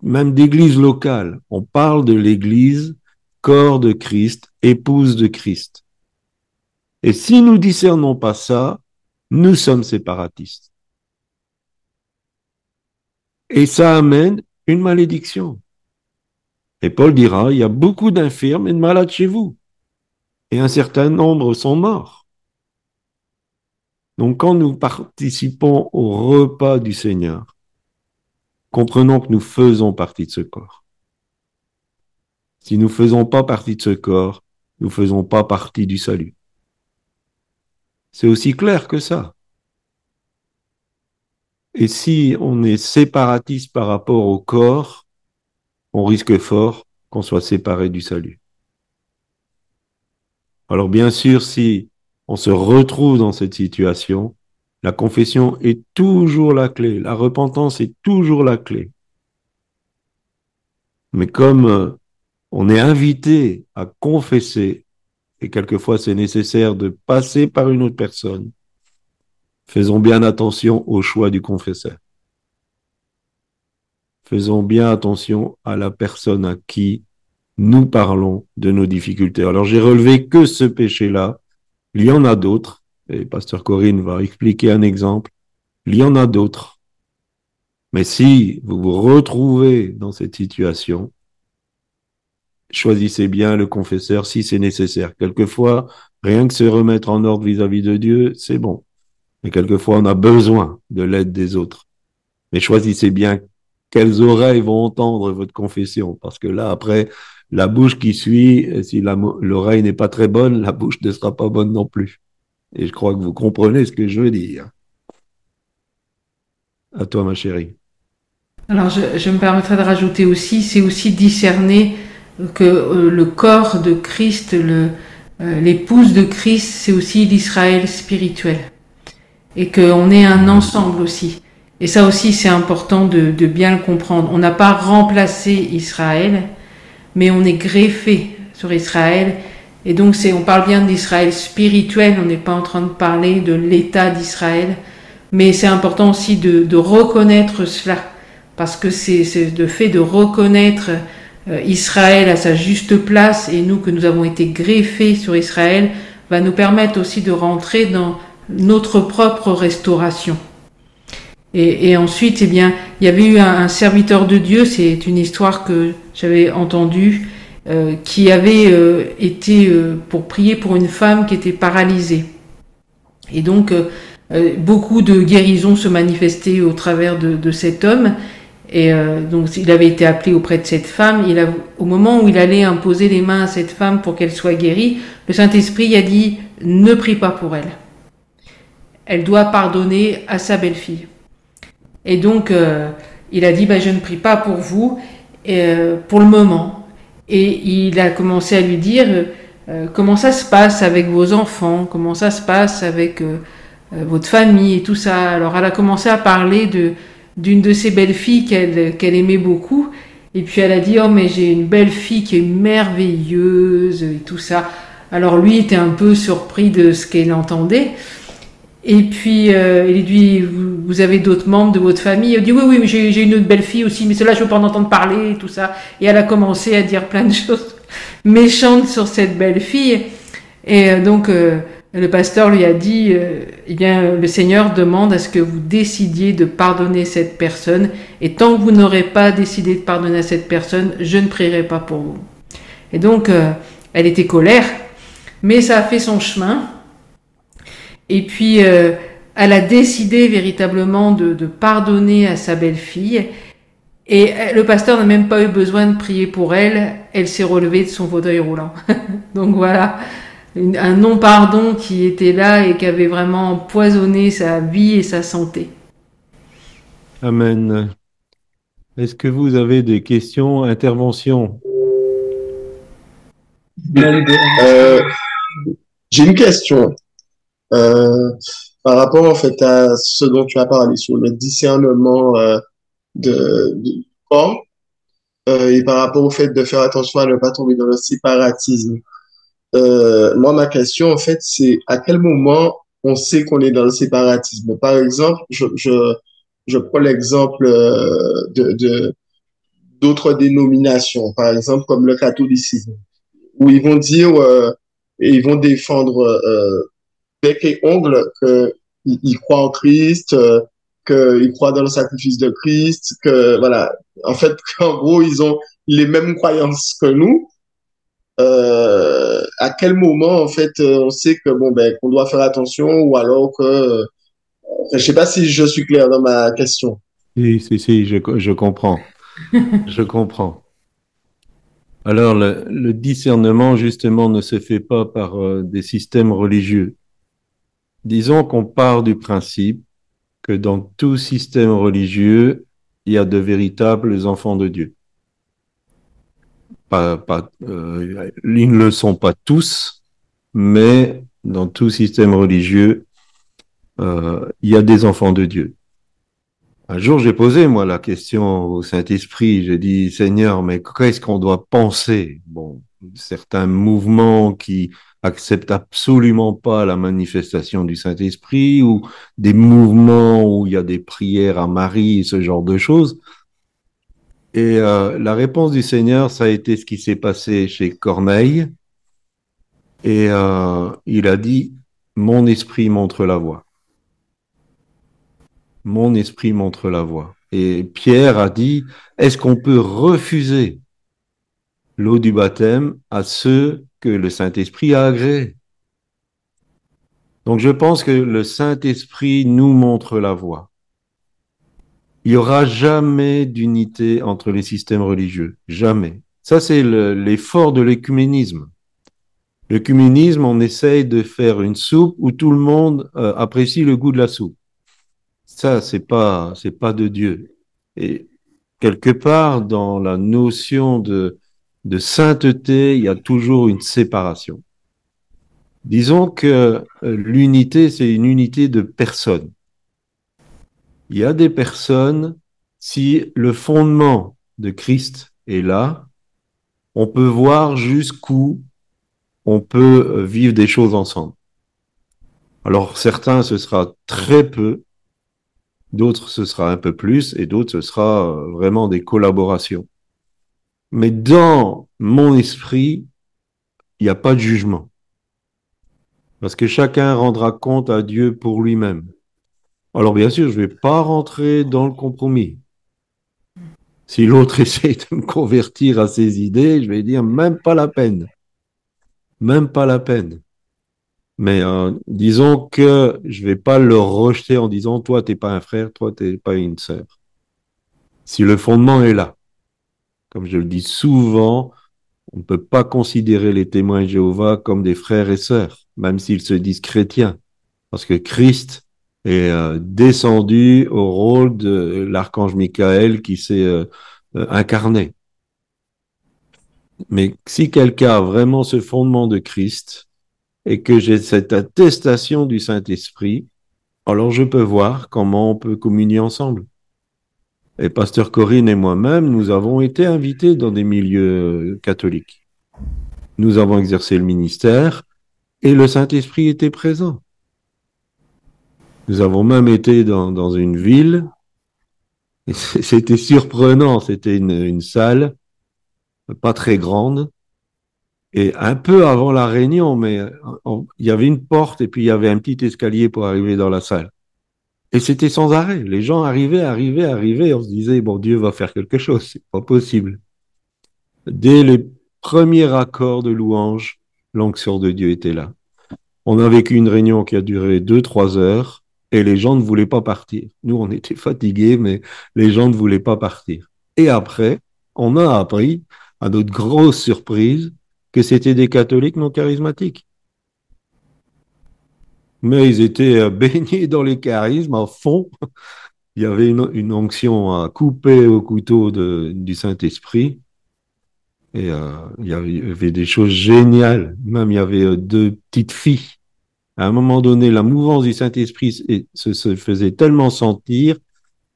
même d'église locale, on parle de l'Église, corps de Christ, épouse de Christ. Et si nous discernons pas ça, nous sommes séparatistes. Et ça amène une malédiction. Et Paul dira, il y a beaucoup d'infirmes et de malades chez vous. Et un certain nombre sont morts. Donc quand nous participons au repas du Seigneur, comprenons que nous faisons partie de ce corps. Si nous ne faisons pas partie de ce corps, nous ne faisons pas partie du salut. C'est aussi clair que ça. Et si on est séparatiste par rapport au corps, on risque fort qu'on soit séparé du salut. Alors bien sûr, si on se retrouve dans cette situation, la confession est toujours la clé, la repentance est toujours la clé. Mais comme euh, on est invité à confesser, et quelquefois c'est nécessaire de passer par une autre personne. Faisons bien attention au choix du confesseur. Faisons bien attention à la personne à qui nous parlons de nos difficultés. Alors j'ai relevé que ce péché-là. Il y en a d'autres, et Pasteur Corinne va expliquer un exemple. Il y en a d'autres. Mais si vous vous retrouvez dans cette situation, choisissez bien le confesseur si c'est nécessaire. Quelquefois, rien que se remettre en ordre vis-à-vis de Dieu, c'est bon. Mais quelquefois, on a besoin de l'aide des autres. Mais choisissez bien quelles oreilles vont entendre votre confession, parce que là, après, la bouche qui suit, si l'oreille n'est pas très bonne, la bouche ne sera pas bonne non plus. Et je crois que vous comprenez ce que je veux dire. À toi, ma chérie. Alors, je, me permettrai de rajouter aussi, c'est aussi discerner que euh, le corps de Christ, euh, l'épouse de Christ, c'est aussi l'Israël spirituel. Et qu'on est un ensemble aussi. Et ça aussi, c'est important de, de, bien le comprendre. On n'a pas remplacé Israël, mais on est greffé sur Israël. Et donc, on parle bien d'Israël spirituel, on n'est pas en train de parler de l'État d'Israël, mais c'est important aussi de, de, reconnaître cela, parce que c'est, le fait de reconnaître euh, Israël à sa juste place et nous que nous avons été greffés sur Israël va nous permettre aussi de rentrer dans notre propre restauration. Et, et, ensuite, eh bien, il y avait eu un, serviteur de Dieu, c'est une histoire que j'avais entendue, euh, qui avait euh, été euh, pour prier pour une femme qui était paralysée. Et donc, beaucoup de guérisons se manifestaient au travers de, de cet homme. Et donc, il avait été appelé auprès de cette femme. Il a, au moment où il allait imposer les mains à cette femme pour qu'elle soit guérie, le Saint-Esprit a dit ne prie pas pour elle. Elle doit pardonner à sa belle-fille. Et donc, euh, il a dit, bah, je ne prie pas pour vous euh, pour le moment. Et il a commencé à lui dire, euh, comment ça se passe avec vos enfants, comment ça se passe avec votre famille et tout ça. Alors, elle a commencé à parler de d'une de ses belles-filles qu'elle qu'elle aimait beaucoup. Et puis elle a dit, oh mais j'ai une belle-fille qui est merveilleuse et tout ça. Alors lui était un peu surpris de ce qu'elle entendait. Et puis, euh, il dit, vous, avez d'autres membres de votre famille? Il dit, oui, oui, j'ai une autre belle-fille aussi, mais cela, je veux pas en entendre parler, et tout ça. Et elle a commencé à dire plein de choses méchantes sur cette belle-fille. Et euh, donc, euh, le pasteur lui a dit, eh bien, le Seigneur demande à ce que vous décidiez de pardonner cette personne. Et tant que vous n'aurez pas décidé de pardonner à cette personne, je ne prierai pas pour vous. Et donc, elle était colère, mais ça a fait son chemin. Et puis, euh, elle a décidé véritablement de, de pardonner à sa belle-fille. Et euh, le pasteur n'a même pas eu besoin de prier pour elle. Elle s'est relevée de son fauteuil roulant. Donc voilà, un non-pardon qui était là et qui avait vraiment empoisonné sa vie et sa santé. Amen. Est-ce que vous avez des questions, interventions? Euh, J'ai une question. Euh, par rapport en fait à ce dont tu as parlé sur le discernement euh, de, du corps euh, et par rapport au fait de faire attention à ne pas tomber dans le séparatisme. Moi, ma question en fait, c'est à quel moment on sait qu'on est dans le séparatisme? Par exemple, je, je, je prends l'exemple de, de d'autres dénominations, par exemple comme le catholicisme, où ils vont dire et ils vont défendre euh, bec et ongles qu'ils croient en Christ, euh, qu'ils croient dans le sacrifice de Christ, que voilà, en fait, en gros, ils ont les mêmes croyances que nous. Euh, à quel moment, en fait, on sait que bon ben qu'on doit faire attention ou alors que je sais pas si je suis clair dans ma question. Si, si, si, je, je comprends. je comprends. Alors, le, le, discernement, justement, ne se fait pas par euh, des systèmes religieux. Disons qu'on part du principe que dans tout système religieux, il y a de véritables enfants de Dieu. Pas, pas, euh, ils ne le sont pas tous, mais dans tout système religieux, euh, il y a des enfants de Dieu. Un jour, j'ai posé, moi, la question au Saint-Esprit. J'ai dit, Seigneur, mais qu'est-ce qu'on doit penser? Bon, certains mouvements qui acceptent absolument pas la manifestation du Saint-Esprit ou des mouvements où il y a des prières à Marie, ce genre de choses. Et euh, la réponse du Seigneur, ça a été ce qui s'est passé chez Corneille. Et euh, il a dit, mon esprit montre la voie. Mon esprit montre la voie. Et Pierre a dit, est-ce qu'on peut refuser l'eau du baptême à ceux que le Saint-Esprit a agréés? Donc je pense que le Saint-Esprit nous montre la voie. Il n'y aura jamais d'unité entre les systèmes religieux. Jamais. Ça, c'est l'effort de l'écuménisme. L'écuménisme, on essaye de faire une soupe où tout le monde euh, apprécie le goût de la soupe. Ça, c'est pas, c'est pas de Dieu. Et quelque part, dans la notion de, de sainteté, il y a toujours une séparation. Disons que euh, l'unité, c'est une unité de personnes il y a des personnes, si le fondement de Christ est là, on peut voir jusqu'où on peut euh, vivre des choses ensemble. Alors certains, ce sera très peu, d'autres, ce sera un peu plus, et d'autres, ce sera euh, vraiment des collaborations. Mais dans mon esprit, il n'y a pas de jugement. Parce que chacun rendra compte à Dieu pour lui-même. Alors bien sûr, je ne vais pas rentrer dans le compromis. Si l'autre essaie de me convertir à ses idées, je vais dire même pas la peine. Même pas la peine. Mais euh, disons que je ne vais pas le rejeter en disant toi tu n'es pas un frère, toi tu n'es pas une sœur. Si le fondement est là, comme je le dis souvent, on ne peut pas considérer les témoins de Jéhovah comme des frères et sœurs, même s'ils se disent chrétiens, parce que Christ est euh, descendu au rôle de l'archange Michael qui s'est euh, euh, incarné. Mais si quelqu'un a vraiment ce fondement de Christ et que j'ai cette attestation du Saint-Esprit, alors je peux voir comment on peut communier ensemble. Et Pasteur Corinne et moi-même, nous avons été invités dans des milieux catholiques. Nous avons exercé le ministère et le Saint-Esprit était présent. Nous avons même été dans, dans une ville. C'était surprenant. C'était une, une salle pas très grande. Et un peu avant la réunion, mais il y avait une porte et puis il y avait un petit escalier pour arriver dans la salle. Et c'était sans arrêt. Les gens arrivaient, arrivaient, arrivaient. On se disait, bon, Dieu va faire quelque chose. C'est pas possible. Dès les premiers accords de louange, l'onction de Dieu était là. On a vécu une réunion qui a duré deux, trois heures et les gens ne voulaient pas partir. Nous, on était fatigués, mais les gens ne voulaient pas partir. Et après, on a appris, à notre grosse surprise, que c'était des catholiques non charismatiques. Mais ils étaient euh, baignés dans les charismes à fond. Il y avait une, onction à couper au couteau du Saint-Esprit. Et euh, il y avait des choses géniales. Même il y avait euh, deux petites filles à un moment donné, la mouvance du Saint-Esprit se, faisait tellement sentir,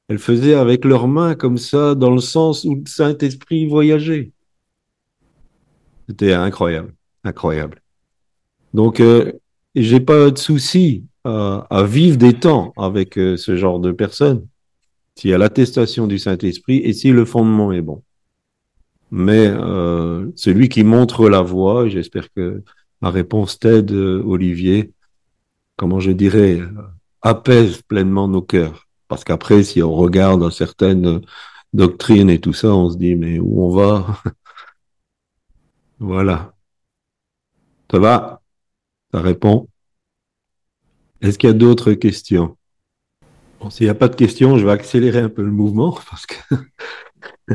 elle faisait avec leurs mains comme ça, dans le sens où le Saint-Esprit voyageait. C'était incroyable, incroyable. Donc, euh, j'ai pas de souci à, vivre des temps avec euh, ce genre de personnes, s'il y a l'attestation du Saint-Esprit et si le fondement est bon. Mais euh, celui qui montre la voie, j'espère que ma réponse t'aide, Olivier, comment je dirais, apaise pleinement nos cœurs. Parce qu'après, si on regarde certaines doctrines et tout ça, on se dit, mais où on va? Voilà. Ça va? Ça répond? Est-ce qu'il y a d'autres questions? Bon, S'il n'y a pas de questions, je vais accélérer un peu le mouvement.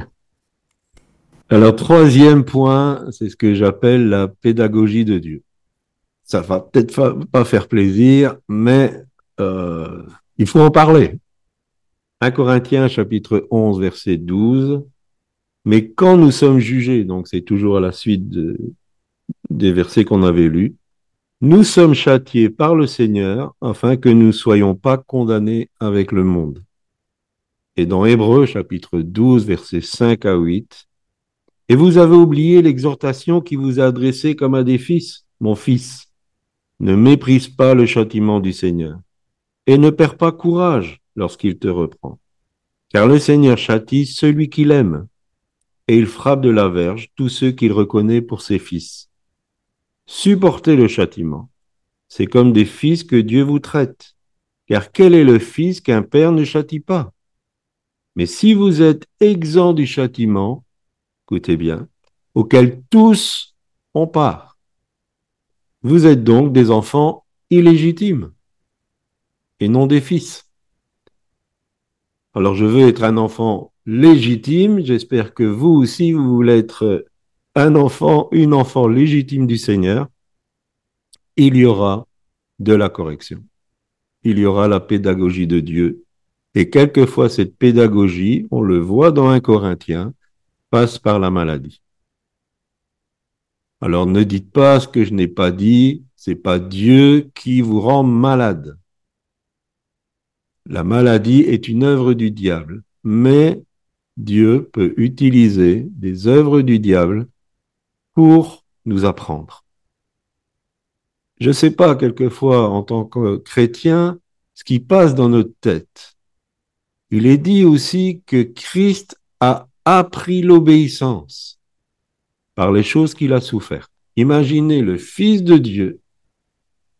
Alors, troisième point, c'est ce que j'appelle la pédagogie de Dieu ça va peut-être pas faire plaisir, mais euh, il faut en parler. 1 Corinthiens chapitre 11 verset 12. Mais quand nous sommes jugés, donc c'est toujours à la suite des versets qu'on avait lus, nous sommes châtiés par le Seigneur afin que nous ne soyons pas condamnés avec le monde. Et dans Hébreu chapitre 12, versets 5 à 8, Et vous avez oublié l'exhortation qui vous a adressée comme à des fils, mon fils. Ne méprise pas le châtiment du Seigneur et ne perds pas courage lorsqu'il te reprend. Car le Seigneur châtie celui qu'il aime et il frappe de la verge tous ceux qu'il reconnaît pour ses fils. Supportez le châtiment. C'est comme des fils que Dieu vous traite. Car quel est le fils qu'un père ne châtie pas? Mais si vous êtes exempt du châtiment, écoutez bien, auquel tous ont part, vous êtes donc des enfants illégitimes et non des fils. Alors je veux être un enfant légitime, j'espère que vous aussi, vous voulez être un enfant, une enfant légitime du Seigneur. Il y aura de la correction. Il y aura la pédagogie de Dieu. Et quelquefois, cette pédagogie, on le voit dans un Corinthien, passe par la maladie. Alors ne dites pas ce que je n'ai pas dit, c'est pas Dieu qui vous rend malade. La maladie est une œuvre du diable, mais Dieu peut utiliser des œuvres du diable pour nous apprendre. Je ne sais pas, quelquefois, en tant que chrétien, ce qui passe dans notre tête. Il est dit aussi que Christ a appris l'obéissance par les choses qu'il a souffert. Imaginez le Fils de Dieu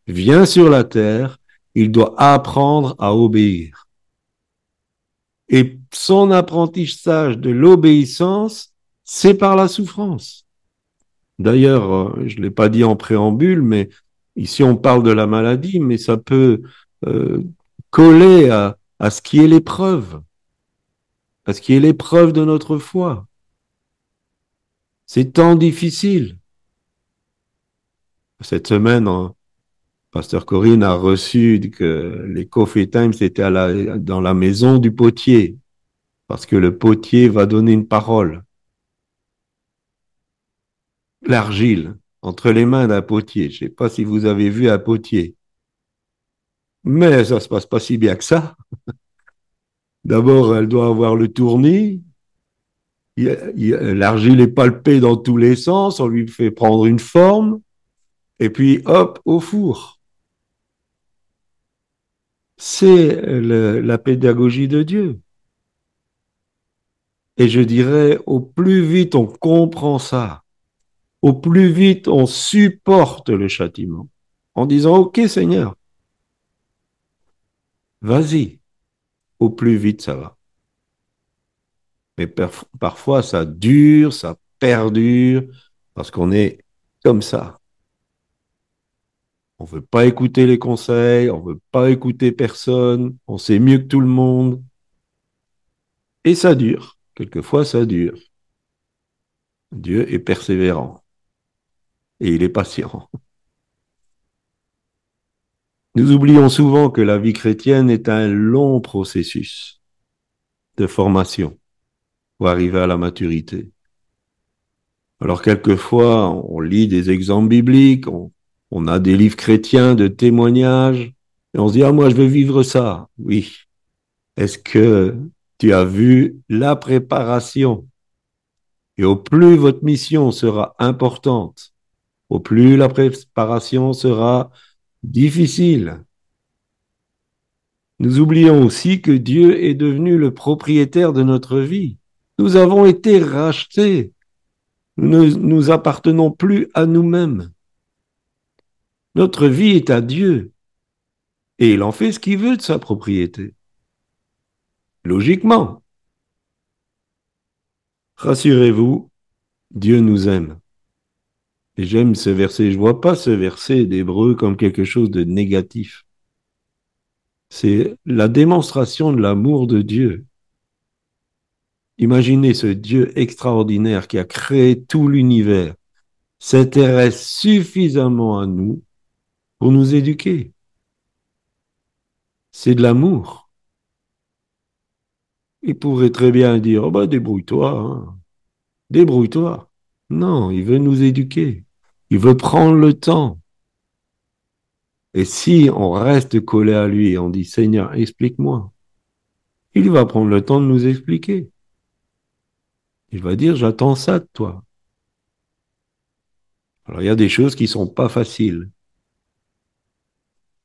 vient sur la terre il doit apprendre à obéir. Et son apprentissage de l'obéissance, c'est par la souffrance. D'ailleurs, euh, je ne l'ai pas dit en préambule, mais ici on parle de la maladie, mais ça peut euh, coller à, à ce qui est l'épreuve, à ce qui est l'épreuve de notre foi. C'est tant difficile. Cette semaine, Pasteur Corinne a reçu que les coffee times étaient dans la maison du potier, parce que le potier va donner une parole. L'argile entre les mains d'un potier. Je ne sais pas si vous avez vu un potier. Mais ça se passe pas si bien que ça. D'abord, elle doit avoir le tournis. L'argile est palpée dans tous les sens. On lui fait prendre une forme. Et puis, hop, au four c'est la pédagogie de Dieu. Et je dirais, au plus vite on comprend ça, au plus vite on supporte le châtiment, en disant, OK Seigneur, vas-y, au plus vite ça va. Mais parfois ça dure, ça perdure, parce qu'on est comme ça. On veut pas écouter les conseils, on veut pas écouter personne, on sait mieux que tout le monde. Et ça dure. Quelquefois, ça dure. Dieu est persévérant. Et il est patient. Nous oublions souvent que la vie chrétienne est un long processus de formation pour arriver à la maturité. Alors quelquefois, on lit des exemples bibliques, on, on a des livres chrétiens de témoignages, et on se dit, ah, moi, je veux vivre ça. Oui. Est-ce que tu as vu la préparation? Et au plus votre mission sera importante, au plus la préparation sera difficile. Nous oublions aussi que Dieu est devenu le propriétaire de notre vie. Nous avons été rachetés. Nous ne nous appartenons plus à nous-mêmes. Notre vie est à Dieu. Et il en fait ce qu'il veut de sa propriété. Logiquement. Rassurez-vous, Dieu nous aime. Et j'aime ce verset. Je vois pas ce verset d'Hébreu comme quelque chose de négatif. C'est la démonstration de l'amour de Dieu. Imaginez ce Dieu extraordinaire qui a créé tout l'univers s'intéresse suffisamment à nous pour nous éduquer. C'est de l'amour. Il pourrait très bien dire, oh bah débrouille-toi, hein. débrouille-toi. Non, il veut nous éduquer. Il veut prendre le temps. Et si on reste collé à lui et on dit, Seigneur, explique-moi. il va prendre le temps de nous expliquer. Il va dire, j'attends ça de toi. Alors il y a des choses qui sont pas faciles.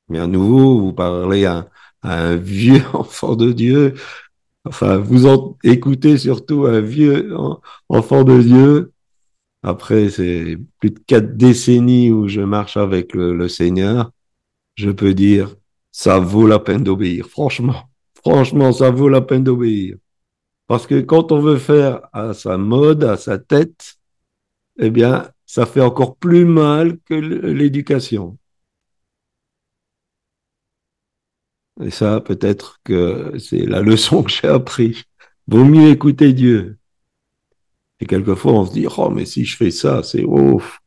Mais à nouveau, vous parlez à, un vieux enfant de Dieu, enfin, vous écoutez surtout un vieux enfant de Dieu. Après, c'est plus de quatre décennies où je marche avec le Seigneur. Je peux dire, ça vaut la peine d'obéir. Franchement, franchement, ça vaut la peine d'obéir. Parce que quand on veut faire à sa mode, à sa tête, eh bien, ça fait encore plus mal que l'éducation. Et ça, peut-être que c'est la leçon que j'ai appris. Vaut mieux écouter Dieu. Et quelquefois, on se dit, oh, mais si je fais ça, c'est ouf.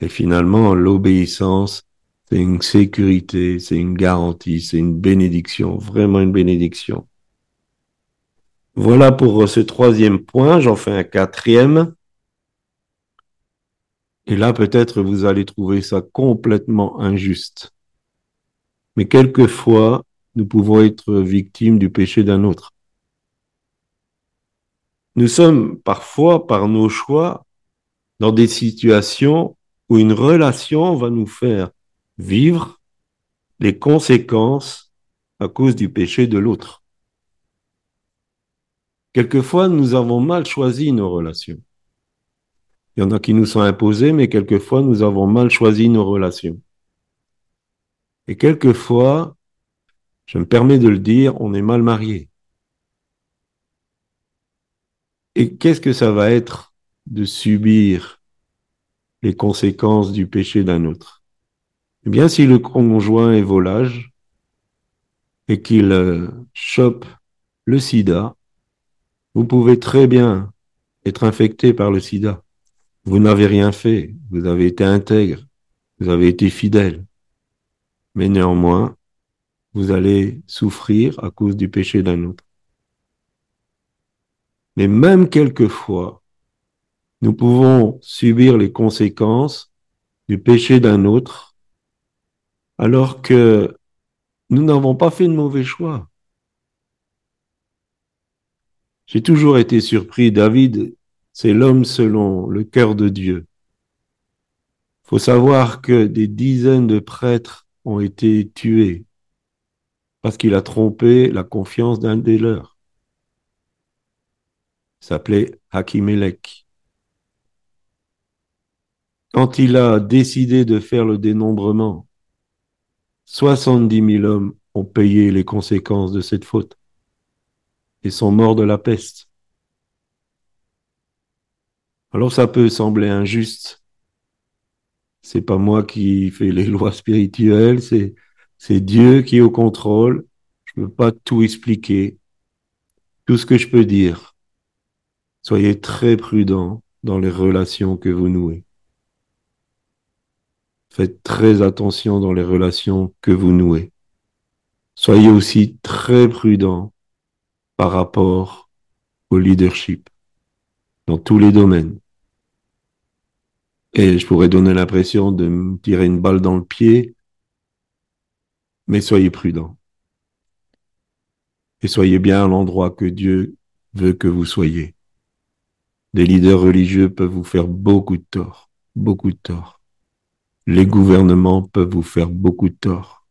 Et finalement, l'obéissance, c'est une sécurité, c'est une garantie, c'est une bénédiction, vraiment une bénédiction. Voilà pour ce troisième point. J'en fais un quatrième. Et là, peut-être vous allez trouver ça complètement injuste. Mais quelquefois, nous pouvons être victimes du péché d'un autre. Nous sommes parfois, par nos choix, dans des situations où une relation va nous faire vivre les conséquences à cause du péché de l'autre. Quelquefois, nous avons mal choisi nos relations. Il y en a qui nous sont imposées, mais quelquefois, nous avons mal choisi nos relations. Et quelquefois, je me permets de le dire, on est mal marié. Et qu'est-ce que ça va être de subir les conséquences du péché d'un autre? Eh bien, si le conjoint est volage et qu'il euh, chope le sida, vous pouvez très bien être infecté par le sida. Vous n'avez rien fait, vous avez été intègre, vous avez été fidèle. Mais néanmoins, vous allez souffrir à cause du péché d'un autre. Mais même quelquefois, nous pouvons subir les conséquences du péché d'un autre alors que nous n'avons pas fait de mauvais choix. J'ai toujours été surpris. David, c'est l'homme selon le cœur de Dieu. Faut savoir que des dizaines de prêtres ont été tués parce qu'il a trompé la confiance d'un des leurs. Il s'appelait Hakimelech. Quand il a décidé de faire le dénombrement, 70 000 hommes ont payé les conséquences de cette faute et sont morts de la peste. Alors ça peut sembler injuste. C'est pas moi qui fais les lois spirituelles, c'est, c'est Dieu qui est au contrôle. Je ne peux pas tout expliquer. Tout ce que je peux dire, soyez très prudents dans les relations que vous nouez. Faites très attention dans les relations que vous nouez. Soyez aussi très prudents par rapport au leadership dans tous les domaines. Et je pourrais donner l'impression de me tirer une balle dans le pied, mais soyez prudents. Et soyez bien à l'endroit que Dieu veut que vous soyez. Des leaders religieux peuvent vous faire beaucoup de tort, beaucoup de tort. Les gouvernements peuvent vous faire beaucoup de tort.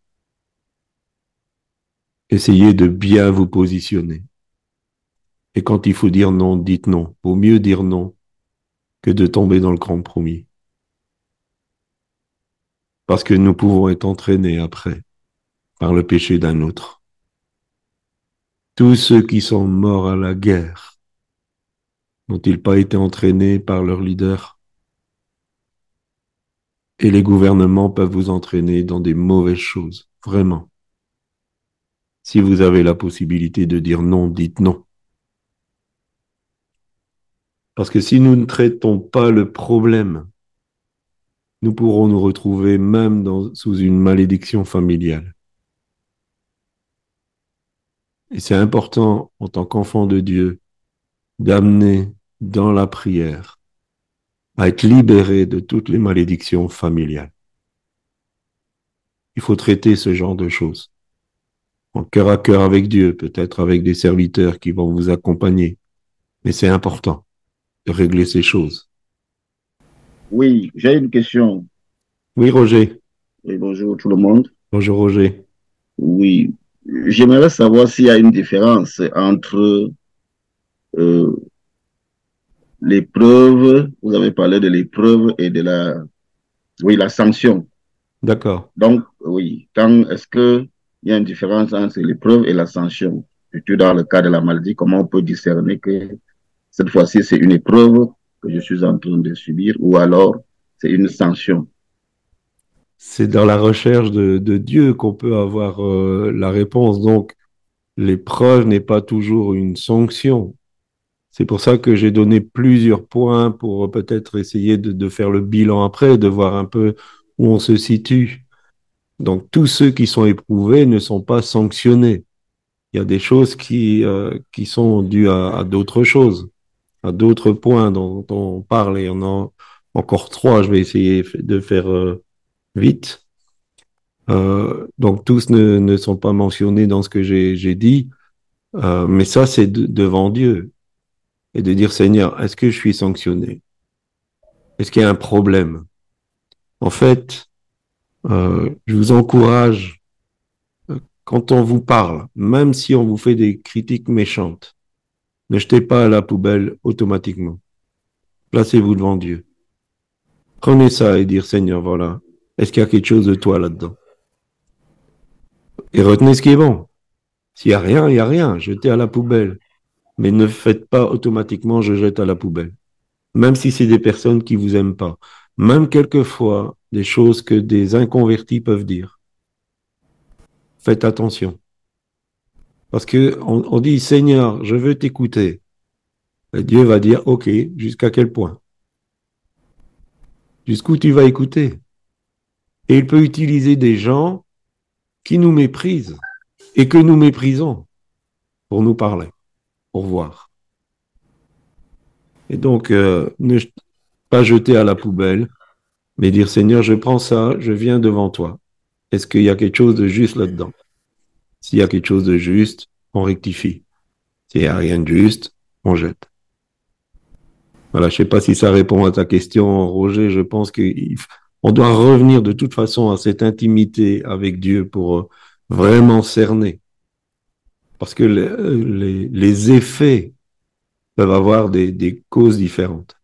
Essayez de bien vous positionner. Et quand il faut dire non, dites non. Vaut mieux dire non que de tomber dans le compromis. Parce que nous pouvons être entraînés après par le péché d'un autre. Tous ceux qui sont morts à la guerre n'ont-ils pas été entraînés par leur leader? Et les gouvernements peuvent vous entraîner dans des mauvaises choses, vraiment. Si vous avez la possibilité de dire non, dites non. Parce que si nous ne traitons pas le problème, nous pourrons nous retrouver même sous une malédiction familiale. Et c'est important en tant qu'enfant de Dieu d'amener dans la prière à être libéré de toutes les malédictions familiales. Il faut traiter ce genre de choses. en cœur à cœur avec Dieu, peut-être avec des serviteurs qui vont vous accompagner. Mais c'est important régler ces choses. Oui, j'ai une question. Oui, Roger. Oui, bonjour tout le monde. Bonjour, Roger. Oui, j'aimerais savoir s'il y a une différence entre euh, l'épreuve, vous avez parlé de l'épreuve et de la, oui, la sanction. D'accord. Donc, oui, quand est-ce que il y a une différence entre l'épreuve et la sanction? Surtout dans le cas de la maladie, comment on peut discerner que cette fois-ci c'est une épreuve que je suis en train de subir ou alors c'est une sanction? C'est dans la recherche de, Dieu qu'on peut avoir euh, la réponse. Donc, l'épreuve n'est pas toujours une sanction. C'est pour ça que j'ai donné plusieurs points pour peut-être essayer de, faire le bilan après, de voir un peu où on se situe. Donc tous ceux qui sont éprouvés ne sont pas sanctionnés. Il y a des choses qui, euh, qui sont dues à, d'autres choses, d'autres points dont, on parle. Et on a encore trois, je vais essayer de faire euh, vite. Euh, donc tous ne, sont pas mentionnés dans ce que j'ai dit, euh, mais ça c'est de, devant Dieu. Et de dire Seigneur, est-ce que je suis sanctionné? Est-ce qu'il y a un problème? En fait, euh, je vous encourage, quand on vous parle, même si on vous fait des critiques méchantes, ne jetez pas à la poubelle automatiquement. Placez-vous devant Dieu. Prenez ça et dire Seigneur, voilà, est-ce qu'il y a quelque chose de toi là-dedans? Et retenez ce qui est bon. S'il n'y a rien, il n'y a rien. Jetez à la poubelle. Mais ne faites pas automatiquement je jette à la poubelle. Même si c'est des personnes qui vous aiment pas. Même quelquefois, des choses que des inconvertis peuvent dire. Faites attention. Parce que on, dit, Seigneur, je veux t'écouter. Dieu va dire, OK, jusqu'à quel point? Jusqu'où tu vas écouter? Et il peut utiliser des gens qui nous méprisent et que nous méprisons pour nous parler, pour voir. Et donc, euh, ne pas jeter à la poubelle, mais dire Seigneur, je prends ça, je viens devant toi. Est-ce qu'il y a quelque chose de juste là-dedans? S'il y a quelque chose de juste, on rectifie. S'il n'y a rien de juste, on jette. Voilà, je sais pas si ça répond à ta question, Roger. Je pense qu'on doit revenir de toute façon à cette intimité avec Dieu pour vraiment cerner. Parce que les, les, les effets peuvent avoir des, des causes différentes.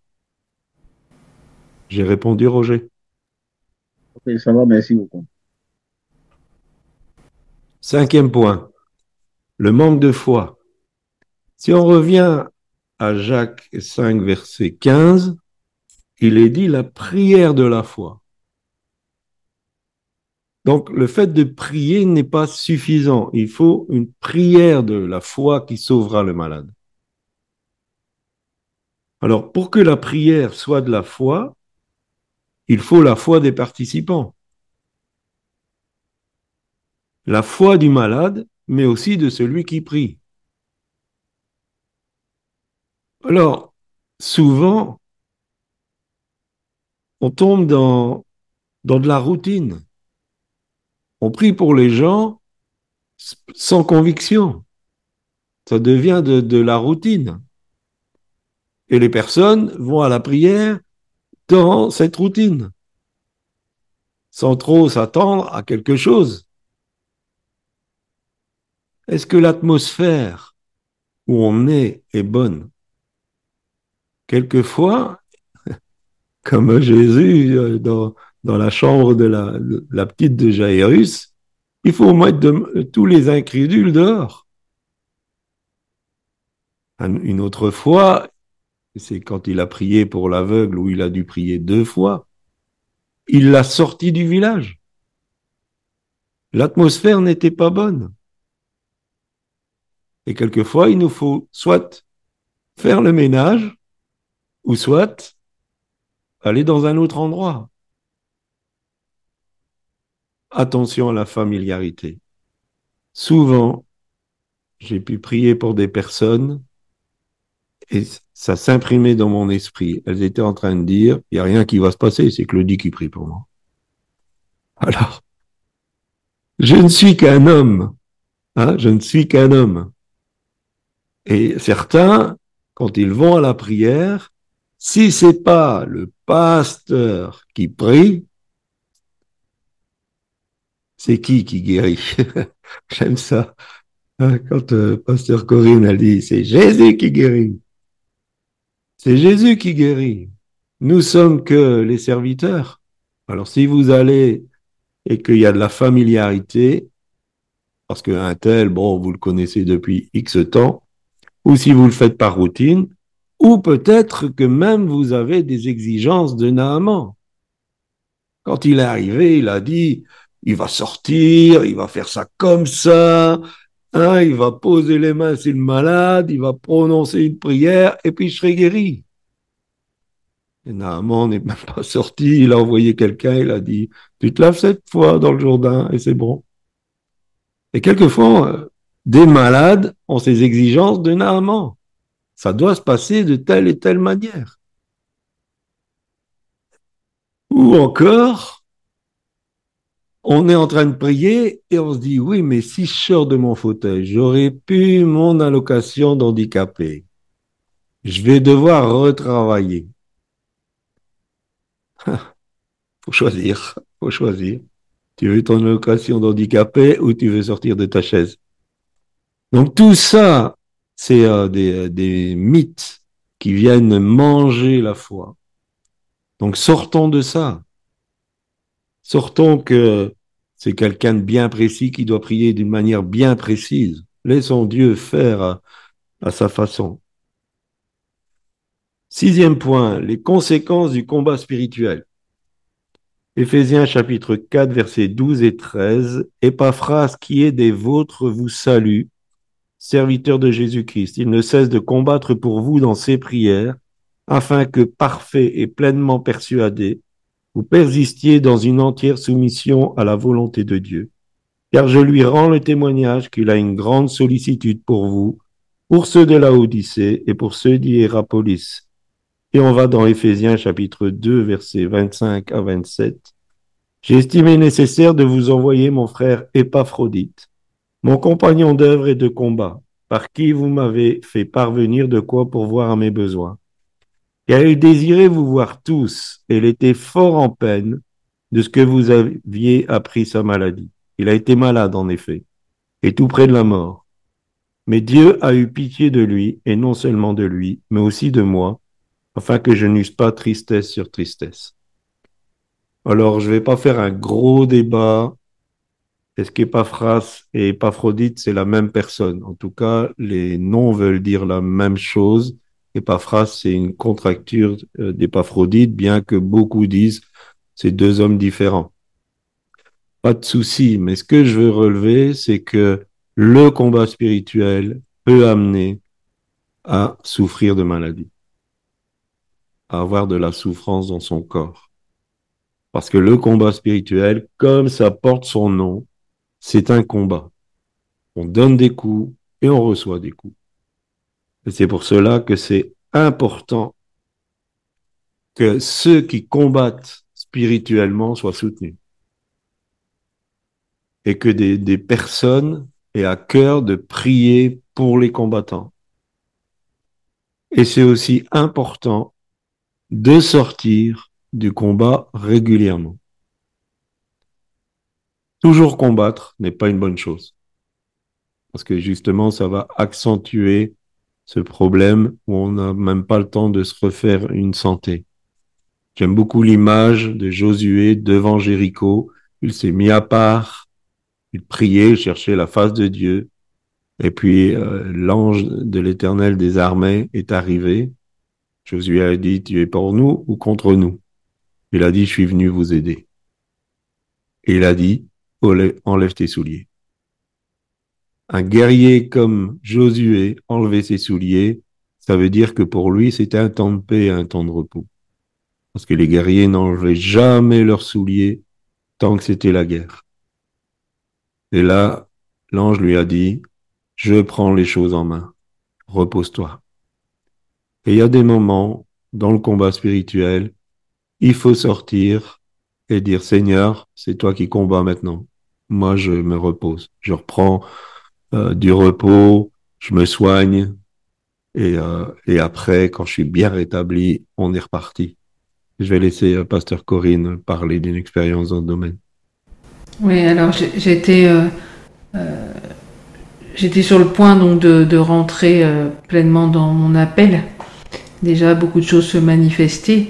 J'ai répondu, Roger. Ok, ça va, merci beaucoup. Cinquième point, le manque de foi. Si on revient à Jacques 5, verset 15, il est dit la prière de la foi. Donc, le fait de prier n'est pas suffisant. Il faut une prière de la foi qui sauvera le malade. Alors, pour que la prière soit de la foi, il faut la foi des participants. La foi du malade, mais aussi de celui qui prie. Alors, souvent, on tombe dans, dans de la routine. On prie pour les gens sans conviction. Ça devient de, de la routine. Et les personnes vont à la prière dans cette routine, sans trop s'attendre à quelque chose. Est-ce que l'atmosphère où on est est bonne? Quelquefois, comme Jésus euh, dans, la chambre de la, petite de Jairus, il faut mettre tous les incrédules dehors. Une autre fois, c'est quand il a prié pour l'aveugle où il a dû prier deux fois, il l'a sorti du village. L'atmosphère n'était pas bonne. Et quelquefois, il nous faut soit faire le ménage, ou soit aller dans un autre endroit. Attention à la familiarité. Souvent, j'ai pu prier pour des personnes et ça s'imprimait dans mon esprit. Elles étaient en train de dire, il n'y a rien qui va se passer, c'est Claudie qui prie pour moi. Alors, je ne suis qu'un homme. Hein, je ne suis qu'un homme. Et certains, quand ils vont à la prière, si c'est pas le pasteur qui prie, c'est qui qui guérit? J'aime ça. Hein, quand euh, pasteur Corinne a dit, c'est Jésus qui guérit. C'est Jésus qui guérit. Nous sommes que les serviteurs. Alors si vous allez et qu'il y a de la familiarité, parce qu'un tel, bon, vous le connaissez depuis X temps, ou si vous le faites par routine, ou peut-être que même vous avez des exigences de Naaman. Quand il est arrivé, il a dit, il va sortir, il va faire ça comme ça, hein, il va poser les mains sur le malade, il va prononcer une prière, et puis je serai guéri. Et Naaman n'est même pas sorti, il a envoyé quelqu'un, il a dit, tu te laves cette fois dans le Jourdain, et c'est bon. Et quelquefois, des malades ont ces exigences de Naaman. Ça doit se passer de telle et telle manière. Ou encore, on est en train de prier et on se dit, oui, mais si je sors de mon fauteuil, j'aurais pu mon allocation d'handicapé. Je vais devoir retravailler. faut choisir, faut choisir. Tu veux ton allocation d'handicapé ou tu veux sortir de ta chaise? Donc tout ça, c'est euh, des, des mythes qui viennent manger la foi. Donc sortons de ça. Sortons que c'est quelqu'un de bien précis qui doit prier d'une manière bien précise. Laissons Dieu faire à, sa façon. Sixième point, les conséquences du combat spirituel. Éphésiens chapitre 4, versets 12 et 13. Épaphras, qui est des vôtres, vous salue, serviteur de Jésus-Christ. Il ne cesse de combattre pour vous dans ses prières, afin que, parfait et pleinement persuadé, vous persistiez dans une entière soumission à la volonté de Dieu. Car je lui rends le témoignage qu'il a une grande sollicitude pour vous, pour ceux de la Odyssée et pour ceux d'Hierapolis. Et on va dans Éphésiens chapitre 2, versets 25 à 27. J'ai estimé nécessaire de vous envoyer mon frère Épaphrodite, mon compagnon d'œuvre et de combat, par qui vous m'avez fait parvenir de quoi pourvoir à mes besoins car il désirait vous voir tous, et il était fort en peine de ce que vous aviez appris sa maladie. Il a été malade, en effet, et tout près de la mort. Mais Dieu a eu pitié de lui, et non seulement de lui, mais aussi de moi, afin que je n'eusse pas tristesse sur tristesse. Alors, je vais pas faire un gros débat. Est-ce qu'Epaphras et Épaphrodite, c'est la même personne? En tout cas, les noms veulent dire la même chose. Épaphras, c'est une contracture euh, d'Épaphrodite, bien que beaucoup disent c'est deux hommes différents. Pas de souci, mais ce que je veux relever, c'est que le combat spirituel peut amener à souffrir de maladie, à avoir de la souffrance dans son corps. Parce que le combat spirituel, comme ça porte son nom, c'est un combat. On donne des coups et on reçoit des coups. Et c'est pour cela que c'est important que ceux qui combattent spirituellement soient soutenus. Et que des, personnes aient à cœur de prier pour les combattants. Et c'est aussi important de sortir du combat régulièrement. Toujours combattre n'est pas une bonne chose. Parce que justement, ça va accentuer ce problème où on n'a même pas le temps de se refaire une santé. J'aime beaucoup l'image de Josué devant Jéricho. Il s'est mis à part, il priait, il cherchait la face de Dieu. Et puis euh, l'ange de l'Éternel des armées est arrivé. Josué a dit, tu es pour nous ou contre nous? Il a dit, je suis venu vous aider. Et il a dit, enlève tes souliers un guerrier comme Josué enlever ses souliers, ça veut dire que pour lui, c'était un temps de paix, un temps de repos. Parce que les guerriers n'enlevaient jamais leurs souliers tant que c'était la guerre. Et là, l'ange lui a dit, je prends les choses en main, repose-toi. Et il y a des moments dans le combat spirituel, il faut sortir et dire, Seigneur, c'est toi qui combats maintenant. Moi, je me repose. Je reprends du repos, je me soigne, et, et après, quand je suis bien rétabli, on est reparti. Je vais laisser Pasteur Corinne parler d'une expérience dans le domaine. Oui, alors j'étais j'étais sur le point donc de, rentrer pleinement dans mon appel. Déjà, beaucoup de choses se manifestaient.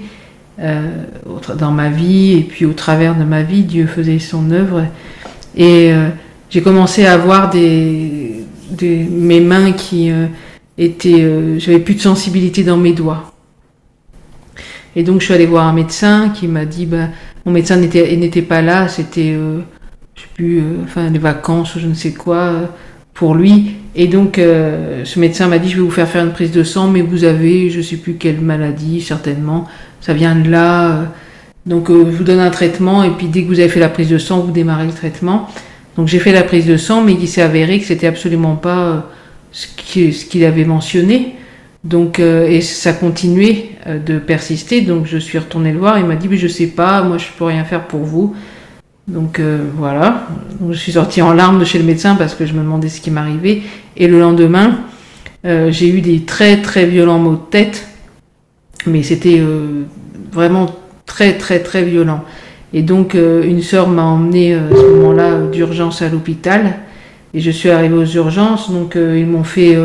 Euh, dans ma vie et puis au travers de ma vie, Dieu faisait son œuvre. Et euh, j'ai commencé à avoir des, des, mes mains qui euh, étaient, j'avais plus de sensibilité dans mes doigts. Et donc je suis allée voir un médecin qui m'a dit, bah, mon médecin n'était n'était pas là, c'était, je sais plus, enfin les vacances ou je ne sais quoi pour lui. Et donc, ce médecin m'a dit, je vais vous faire faire une prise de sang, mais vous avez, je sais plus quelle maladie, certainement ça vient de là. Euh. Donc euh, je vous donne un traitement et puis dès que vous avez fait la prise de sang, vous démarrez le traitement. Donc j'ai fait la prise de sang, mais il s'est avéré que c'était absolument pas euh, ce qu'il avait mentionné. Donc et ça continuait de persister. Donc je suis retournée le voir. Il m'a dit mais je sais pas, moi je peux rien faire pour vous. Donc voilà. Je suis sortie en larmes de chez le médecin parce que je me demandais ce qui m'arrivait. Et le lendemain, j'ai eu des très très violents maux de tête mais c'était euh, vraiment très très très violent. Et donc euh, une sœur m'a emmené euh, à ce moment-là d'urgence à l'hôpital et je suis arrivée aux urgences. Donc ils m'ont fait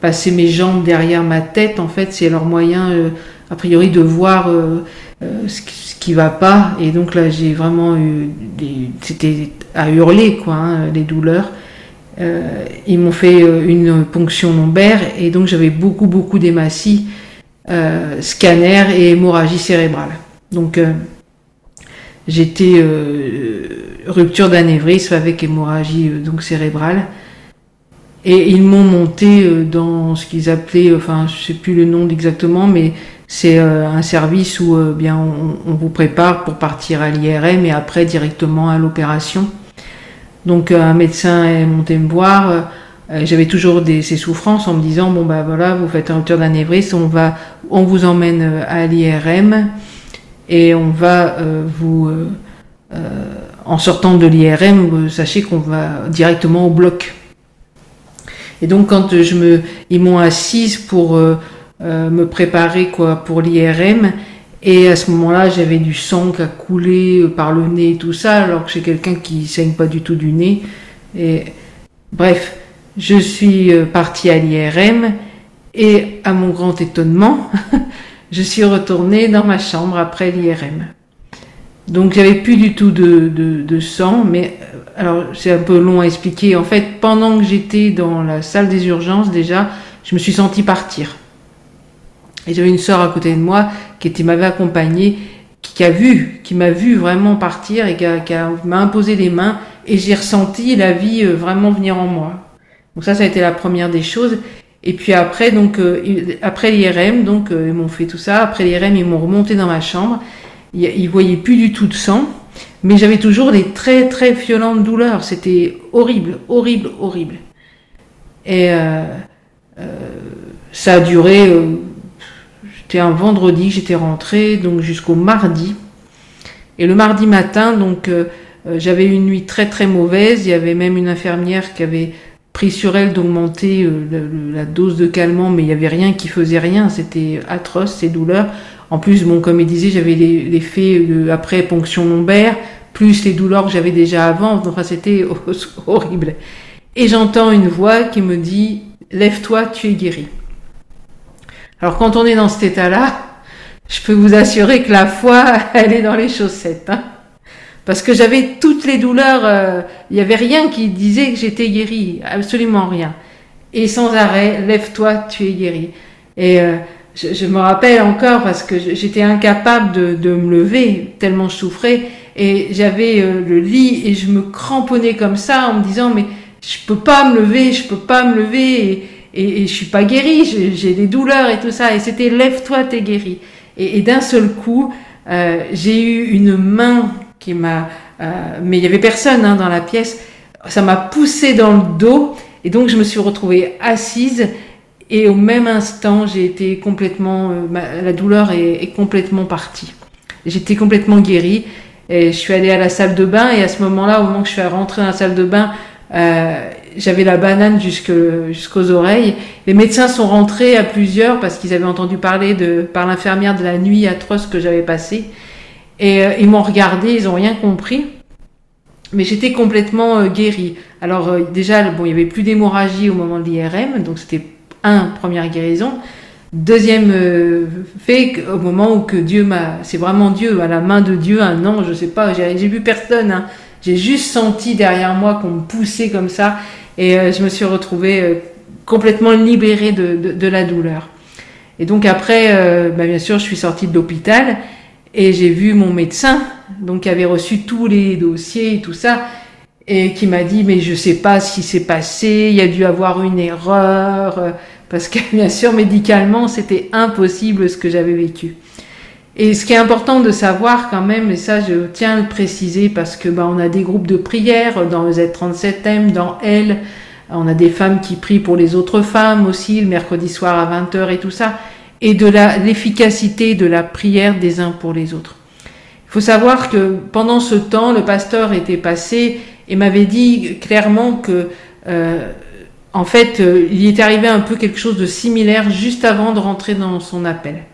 passer mes jambes derrière ma tête. En fait, c'est leur moyen a priori de voir ce, qui, va pas. Et donc là, j'ai vraiment eu des, c'était à hurler quoi, hein, les douleurs. ils m'ont fait une ponction lombaire et donc j'avais beaucoup beaucoup d'hématies euh, scanner et hémorragie cérébrale. Donc euh, j'étais euh, rupture d'anévrisme avec hémorragie donc cérébrale. Et ils m'ont monté dans ce qu'ils appelaient, enfin je sais plus le nom exactement, mais c'est un service où bien on, vous prépare pour partir à l'IRM et après directement à l'opération. Donc un médecin est monté me voir euh, j'avais toujours des, ces souffrances en me disant bon bah voilà vous faites un rupture d'anévrisme on va on vous emmène euh, à l'IRM et on va euh, vous en sortant de l'IRM sachez qu'on va directement au bloc. Et donc quand je me ils m'ont assise pour me préparer quoi pour l'IRM et à ce moment-là j'avais du sang qui a coulé par le nez et tout ça alors que j'ai quelqu'un qui saigne pas du tout du nez. Et bref je suis euh, partie à l'IRM et à mon grand étonnement, je suis retournée dans ma chambre après l'IRM. Donc j'avais plus du tout de, de, sang, mais euh, alors c'est un peu long à expliquer. En fait, pendant que j'étais dans la salle des urgences déjà, je me suis sentie partir. Et j'avais une sœur à côté de moi qui était m'avait accompagnée, qui, a vu, qui m'a vu vraiment partir et qui, qui m'a imposé les mains et j'ai ressenti la vie euh, vraiment venir en moi. Donc ça, ça a été la première des choses. Et puis après, donc euh, après l'IRM, donc euh, ils m'ont fait tout ça. Après l'IRM, ils m'ont remonté dans ma chambre. Ils, ils voyaient plus du tout de sang, mais j'avais toujours des très très violentes douleurs. C'était horrible, horrible, horrible. Et euh, ça a duré. C'était un vendredi, j'étais rentrée donc jusqu'au mardi. Et le mardi matin, donc j'avais une nuit très très mauvaise. Il y avait même une infirmière qui avait pris sur elle d'augmenter euh, la, dose de calmant, mais il n'y avait rien qui faisait rien. C'était atroce, ces douleurs. En plus, bon, comme il disait, j'avais l'effet de, après ponction lombaire, plus les douleurs que j'avais déjà avant. Enfin, c'était horrible. Et j'entends une voix qui me dit Lève-toi, tu es guéri. Alors, quand on est dans cet état-là, je peux vous assurer que la foi, elle est dans les chaussettes. Hein parce que j'avais toutes les douleurs, euh, il n'y avait rien qui disait que j'étais guérie, absolument rien. Et sans arrêt, lève-toi, tu es guérie. Et euh, je, me rappelle encore parce que j'étais incapable de, me lever tellement je souffrais et j'avais euh, le lit et je me cramponnais comme ça en me disant mais je peux pas me lever, je peux pas me lever et, et, je suis pas guérie, j'ai des douleurs et tout ça. Et c'était lève-toi, t'es guérie. Et, et d'un seul coup, j'ai eu une main qui m'a. Euh, mais il y avait personne hein, dans la pièce. Ça m'a poussé dans le dos et donc je me suis retrouvée assise et au même instant j'ai été complètement. Euh, la douleur est, complètement partie. J'étais complètement guérie et je suis allée à la salle de bain et à ce moment-là, au moment que je suis rentrée dans la salle de bain, euh, j'avais la banane jusqu'aux oreilles. Les médecins sont rentrés à plusieurs parce qu'ils avaient entendu parler de, par l'infirmière de la nuit atroce que j'avais passée. Et euh, ils m'ont regardé, ils ont rien compris. Mais j'étais complètement euh, guérie. Alors euh, déjà, bon, il y avait plus d'hémorragie au moment de l'IRM, donc c'était un première guérison. Deuxième fait au moment où que Dieu m'a, c'est vraiment Dieu, à la main de Dieu, un ange, je sais pas, j'ai vu personne. Hein. J'ai juste senti derrière moi qu'on me poussait comme ça et euh, je me suis retrouvée euh, complètement libérée de, la douleur. Et donc après, euh, bah, bien sûr, je suis sortie de l'hôpital et j'ai vu mon médecin, donc qui avait reçu tous les dossiers et tout ça, et qui m'a dit mais je sais pas ce qui s'est passé, il y a dû avoir une erreur, parce que bien sûr médicalement c'était impossible ce que j'avais vécu. Et ce qui est important de savoir quand même, et ça je tiens à le préciser parce que bah, on a des groupes de prière dans le Z37M, dans Elle, on a des femmes qui prient pour les autres femmes aussi le mercredi soir à 20h et tout ça, et de l'efficacité de la prière des uns pour les autres. Il faut savoir que pendant ce temps, le pasteur était passé et m'avait dit clairement que euh, en fait, euh, il y est arrivé un peu quelque chose de similaire juste avant de rentrer dans son appel.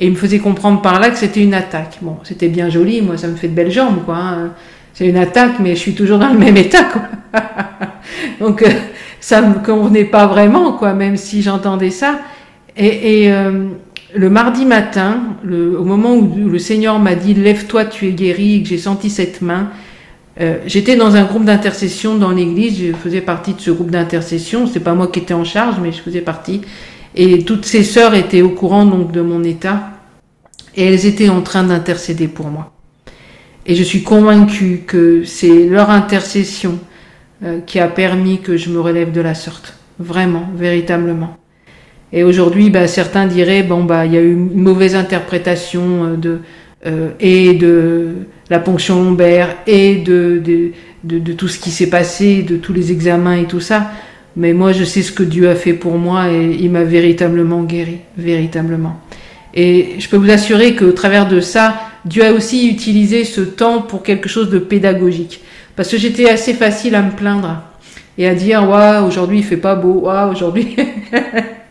Et il me faisait comprendre par là que c'était une attaque. Bon, c'était bien joli, moi ça me fait de belles jambes, quoi. Hein. C'est une attaque, mais je suis toujours dans le même état, quoi. Donc euh, ça me convenait pas vraiment, quoi, même si j'entendais ça. Et, euh, le mardi matin, le, au moment où le Seigneur m'a dit lève-toi, tu es guéri, et que j'ai senti cette main, euh, j'étais dans un groupe d'intercession dans l'église, je faisais partie de ce groupe d'intercession, c'est pas moi qui étais en charge, mais je faisais partie. Et toutes ces sœurs étaient au courant donc de mon état et elles étaient en train d'intercéder pour moi. Et je suis convaincue que c'est leur intercession euh, qui a permis que je me relève de la sorte. Vraiment, véritablement. Et aujourd'hui, bah, certains diraient, bon, bah, il y a eu une mauvaise interprétation euh, de, euh, et de la ponction lombaire et de, de, de, tout ce qui s'est passé, de tous les examens et tout ça. Mais moi, je sais ce que Dieu a fait pour moi et il m'a véritablement guéri, véritablement. Et je peux vous assurer qu'au travers de ça, Dieu a aussi utilisé ce temps pour quelque chose de pédagogique. Parce que j'étais assez facile à me plaindre et à dire, ouais, aujourd'hui il fait pas beau, ouais, aujourd'hui.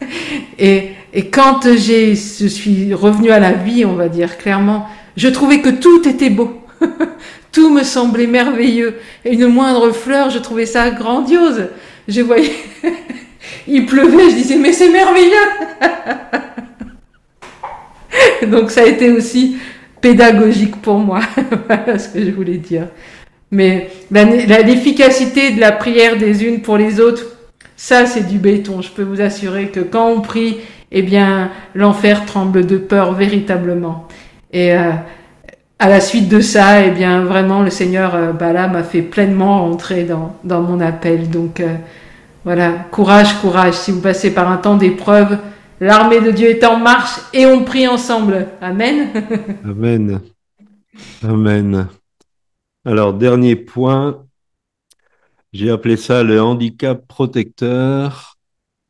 et, quand je suis revenu à la vie, on va dire clairement, je trouvais que tout était beau. tout me semblait merveilleux. Une moindre fleur, je trouvais ça grandiose je voyais, il pleuvait, je disais, mais c'est merveilleux. Donc ça a été aussi pédagogique pour moi, voilà ce que je voulais dire. Mais l'efficacité de la prière des unes pour les autres, ça c'est du béton. Je peux vous assurer que quand on prie, eh bien l'enfer tremble de peur véritablement. Et euh, à la suite de ça, eh bien, vraiment, le Seigneur euh, Bala m'a fait pleinement rentrer dans, dans mon appel. Donc, euh, voilà, courage, courage. Si vous passez par un temps d'épreuve, l'armée de Dieu est en marche et on prie ensemble. Amen. Amen. Amen. Alors, dernier point, j'ai appelé ça le handicap protecteur.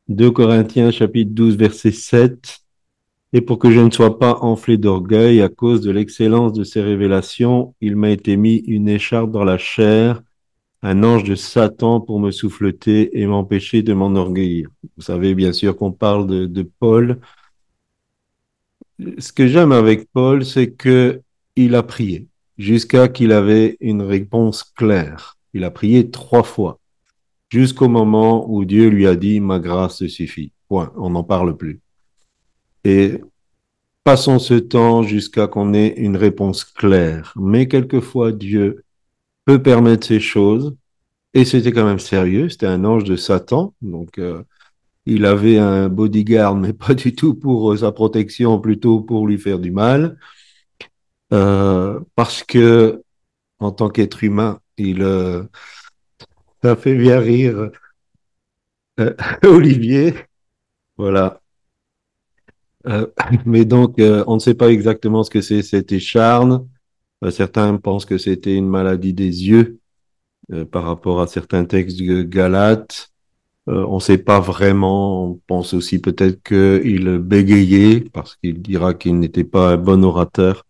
2 Corinthiens chapitre 12 verset 7 et pour que je ne sois pas enflé d'orgueil à cause de l'excellence de ces révélations, il m'a été mis une écharpe dans la chair, un ange de Satan pour me souffleter et m'empêcher de m'enorgueillir. Vous savez bien sûr qu'on parle de, de, Paul. Ce que j'aime avec Paul, c'est que il a prié jusqu'à qu'il avait une réponse claire. Il a prié trois fois jusqu'au moment où Dieu lui a dit ma grâce suffit. Point. On n'en parle plus. Et passons ce temps jusqu'à qu'on ait une réponse claire. Mais quelquefois, Dieu peut permettre ces choses. Et c'était quand même sérieux. C'était un ange de Satan. Donc, euh, il avait un bodyguard, mais pas du tout pour euh, sa protection, plutôt pour lui faire du mal. Euh, parce que, en tant qu'être humain, il, ça fait bien rire Olivier. Voilà. Euh, mais donc, euh, on ne sait pas exactement ce que c'est cette écharne. Euh, certains pensent que c'était une maladie des yeux par rapport à certains textes de Galates. on ne sait pas vraiment. On pense aussi peut-être qu'il bégayait parce qu'il dira qu'il n'était pas un bon orateur.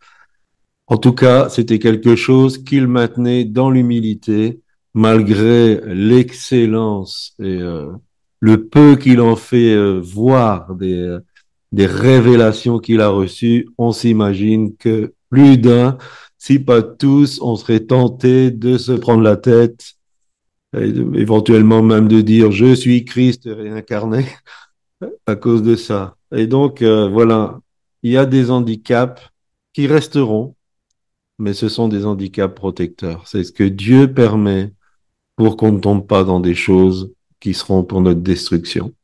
En tout cas, c'était quelque chose qu'il maintenait dans l'humilité malgré l'excellence et euh, le peu qu'il en fait euh, voir des, euh, des révélations qu'il a reçues, on s'imagine que plus d'un, si pas tous, on serait tenté de se prendre la tête, et éventuellement même de dire je suis Christ réincarné à cause de ça. Et donc, voilà, il y a des handicaps qui resteront, mais ce sont des handicaps protecteurs. C'est ce que Dieu permet pour qu'on ne tombe pas dans des choses qui seront pour notre destruction.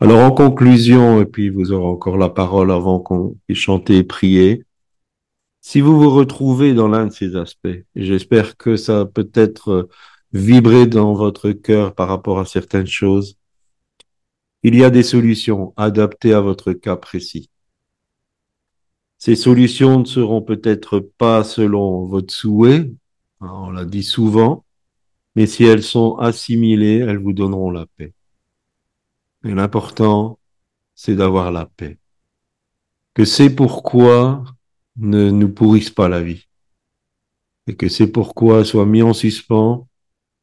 Alors en conclusion, et puis vous aurez encore la parole avant qu'on puisse chanter et prier, si vous vous retrouvez dans l'un de ces aspects, j'espère que ça peut être vibré dans votre cœur par rapport à certaines choses, il y a des solutions adaptées à votre cas précis. Ces solutions ne seront peut-être pas selon votre souhait, hein, on l'a dit souvent, mais si elles sont assimilées, elles vous donneront la paix. Et l'important, c'est d'avoir la paix. Que c'est pourquoi ne nous pourrissent pas la vie. Et que c'est pourquoi soit mis en suspens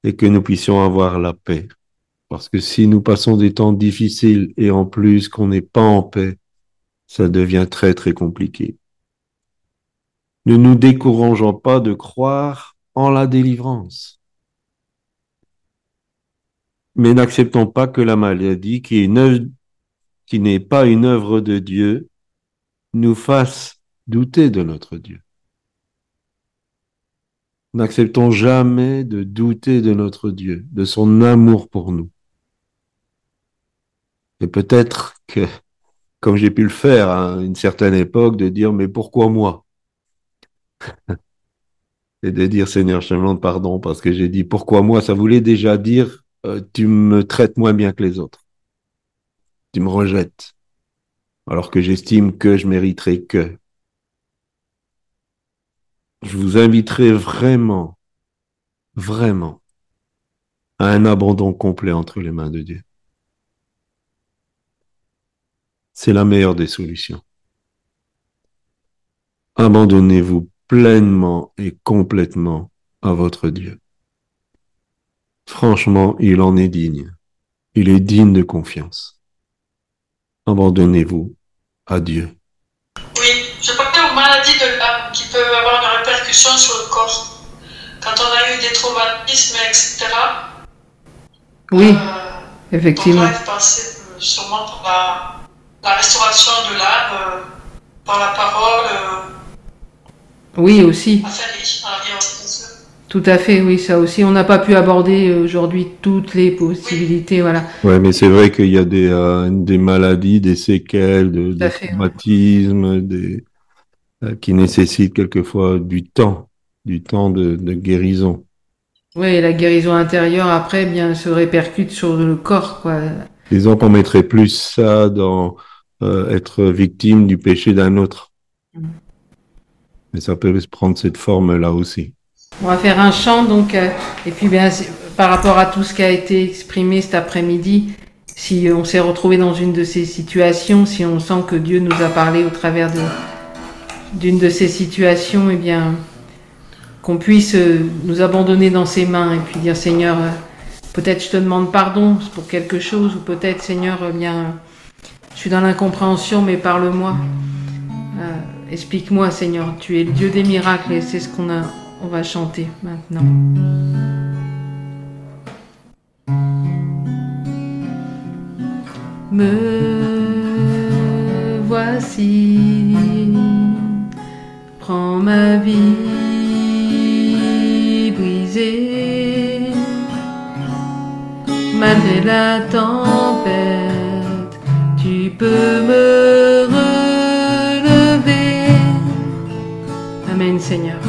et que nous puissions avoir la paix. Parce que si nous passons des temps difficiles et en plus qu'on n'est pas en paix, ça devient très très compliqué. Ne nous décourageons pas de croire en la délivrance mais n'acceptons pas que la maladie, qui n'est pas une œuvre de Dieu, nous fasse douter de notre Dieu. N'acceptons jamais de douter de notre Dieu, de son amour pour nous. Et peut-être que, comme j'ai pu le faire à une certaine époque, de dire, mais pourquoi moi? Et de dire, Seigneur, je demande pardon parce que j'ai dit, pourquoi moi? Ça voulait déjà dire, euh, tu me traites moins bien que les autres. Tu me rejettes. Alors que j'estime que je mériterais que. Je vous inviterai vraiment, vraiment à un abandon complet entre les mains de Dieu. C'est la meilleure des solutions. Abandonnez-vous pleinement et complètement à votre Dieu. Franchement, il en est digne. Il est digne de confiance. Abandonnez-vous à Dieu. Oui, je parlais aux maladies de l'âme qui peuvent avoir une répercussion sur le corps. Quand on a eu des traumatismes, etc. Oui, euh, effectivement. On passer euh, sûrement par la, restauration de l'âme, euh, par la parole. oui, aussi. À tout à fait, oui, ça aussi. On n'a pas pu aborder aujourd'hui toutes les possibilités, voilà. Ouais, mais c'est vrai qu'il y a des, euh, des maladies, des séquelles, de, des traumatismes, des, euh, qui nécessitent quelquefois du temps, du temps de, de guérison. Oui, la guérison intérieure après bien se répercute sur le corps, quoi. Disons qu'on mettrait plus ça dans euh, être victime du péché d'un autre. Mm. Mais ça peut prendre cette forme-là aussi. On va faire un chant, donc, euh, et puis bien, par rapport à tout ce qui a été exprimé cet après-midi, si on s'est retrouvé dans une de ces situations, si on sent que Dieu nous a parlé au travers d'une de, ces situations, eh bien, qu'on puisse euh, nous abandonner dans ses mains et puis dire Seigneur, euh, peut-être je te demande pardon pour quelque chose, ou peut-être Seigneur, eh bien, suis dans l'incompréhension, mais parle-moi. Explique-moi, Seigneur, tu es le Dieu des miracles et c'est ce qu'on a on va chanter maintenant. Me voici, prends ma vie brisée, malgré la tempête, peux me relever. Amen Seigneur.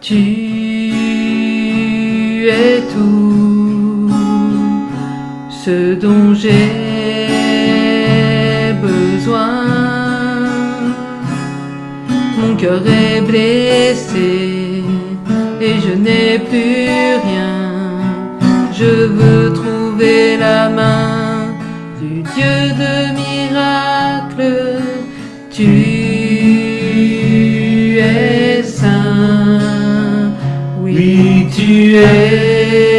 Tu es tout ce dont j'ai besoin. Mon cœur est blessé et je n'ai plus rien. Je veux trouver la main du Dieu de miracles. Tu es saint, oui, tu es.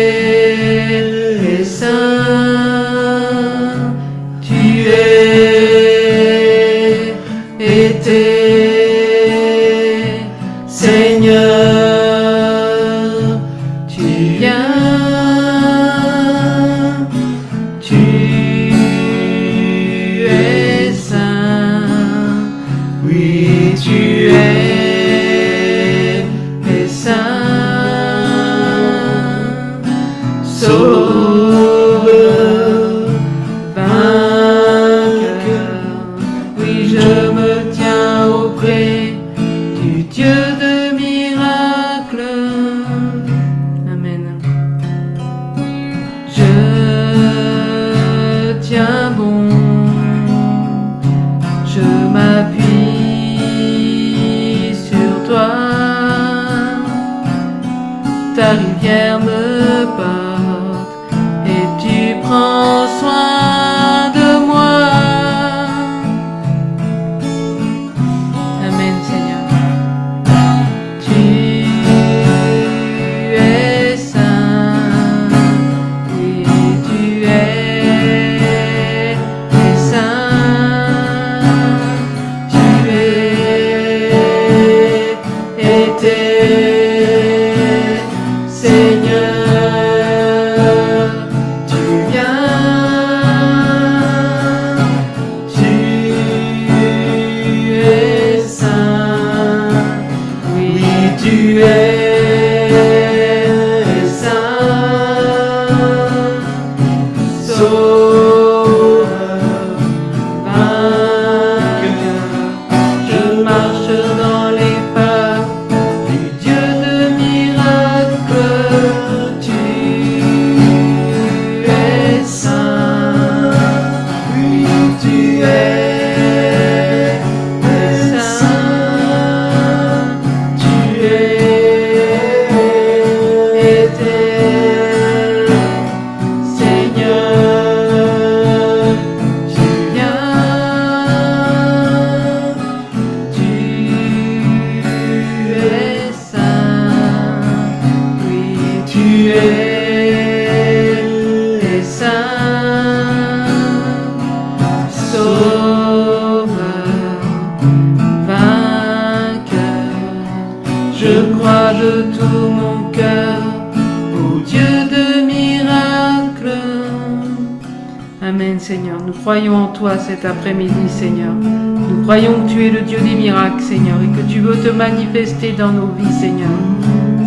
Dans nos vies Seigneur.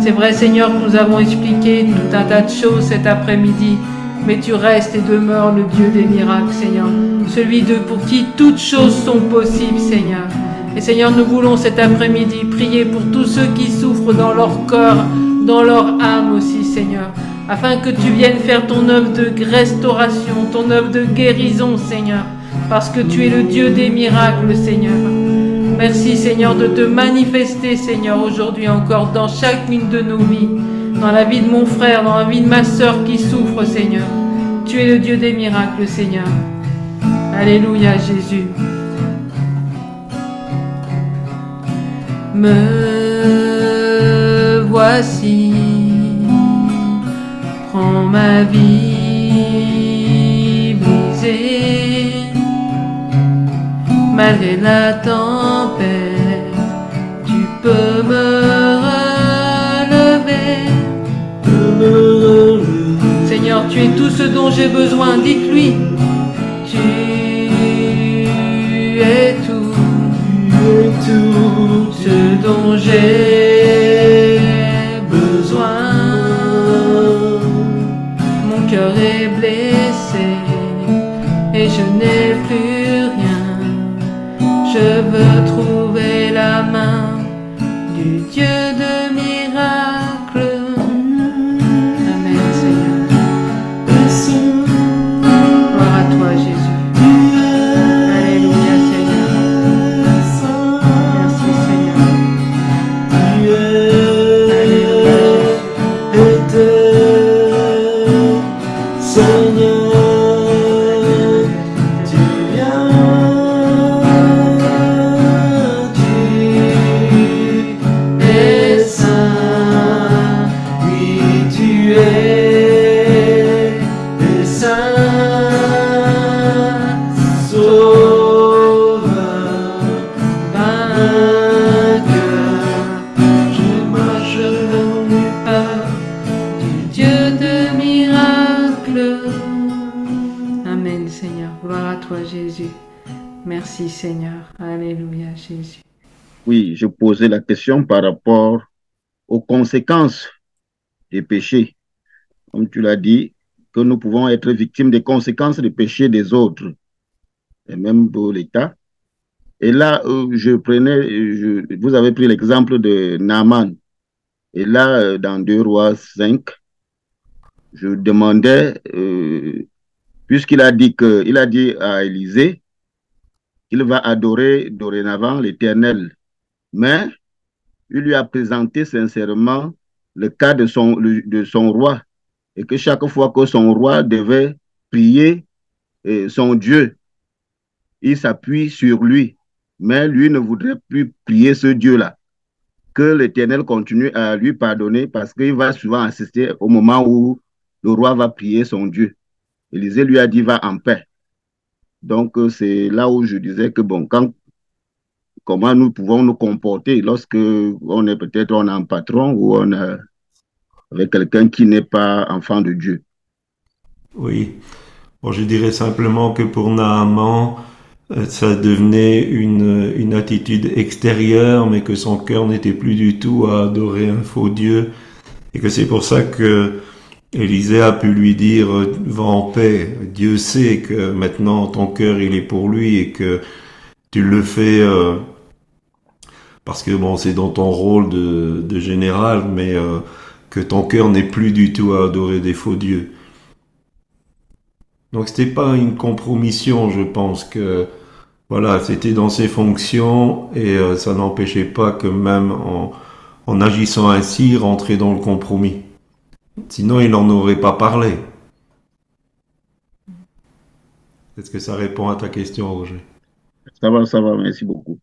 C'est vrai Seigneur que nous avons expliqué tout un tas de choses cet après-midi, mais tu restes et demeures le Dieu des miracles Seigneur. Celui de pour qui toutes choses sont possibles Seigneur. Et Seigneur, nous voulons cet après-midi prier pour tous ceux qui souffrent dans leur corps, dans leur âme aussi Seigneur afin que tu viennes faire ton œuvre de restauration, ton œuvre de guérison, Seigneur, parce que tu es le Dieu des miracles, Seigneur. Merci, Seigneur, de te manifester, Seigneur, aujourd'hui encore dans chacune de nos vies, dans la vie de mon frère, dans la vie de ma sœur qui souffre, Seigneur. Tu es le Dieu des miracles, Seigneur. Alléluia, Jésus. Me voici prends ma vie Malgré la tempête, tu peux me relever. Seigneur, tu es tout ce dont j'ai besoin, dites-lui. Tu es tout, tout ce dont j'ai besoin. Mon cœur est blessé et je n'ai Posais la question par rapport aux conséquences des péchés. Comme tu l'as dit, que nous pouvons être victimes des conséquences des péchés des autres, et même pour l'État. Et là, euh, je prenais, je- vous avez pris l'exemple de Naaman. Et là, euh, dans 2 Rois 5, je demandais, euh, puisqu'il a dit que, il a dit à Élisée qu'il va adorer dorénavant l'Éternel, mais il lui a présenté sincèrement le cas de son, roi et que chaque fois que son roi devait prier euh, son Dieu, il s'appuie sur lui, mais lui ne voudrait plus prier ce Dieu-là. Que l'Éternel continue à lui pardonner parce qu'il va souvent assister au moment où le roi va prier son Dieu. Élisée lui a dit, va en paix. Donc, euh, c'est là où je disais que, bon, quand, comment nous pouvons nous comporter lorsque on est peut-être on a un patron ou on est avec quelqu'un qui n'est pas enfant de Dieu? Oui. Je dirais simplement que pour Naaman, euh, ça devenait une, une attitude extérieure, mais que son cœur n'était plus du tout à adorer un faux Dieu. Et que c'est pour ça que Élisée a pu lui dire, euh, va en paix. Dieu sait que maintenant ton cœur il est pour lui et que tu le fais euh, parce que bon, c'est dans ton rôle de, général, mais euh, que ton cœur n'est plus du tout à adorer des faux dieux. Donc c'était pas une compromission, je pense que voilà, c'était dans ses fonctions et euh, ça n'empêchait pas que même en, en agissant ainsi, rentrer dans le compromis. Sinon, il n'en aurait pas parlé. Est-ce que ça répond à ta question, Roger? Ça va, ça va, merci beaucoup.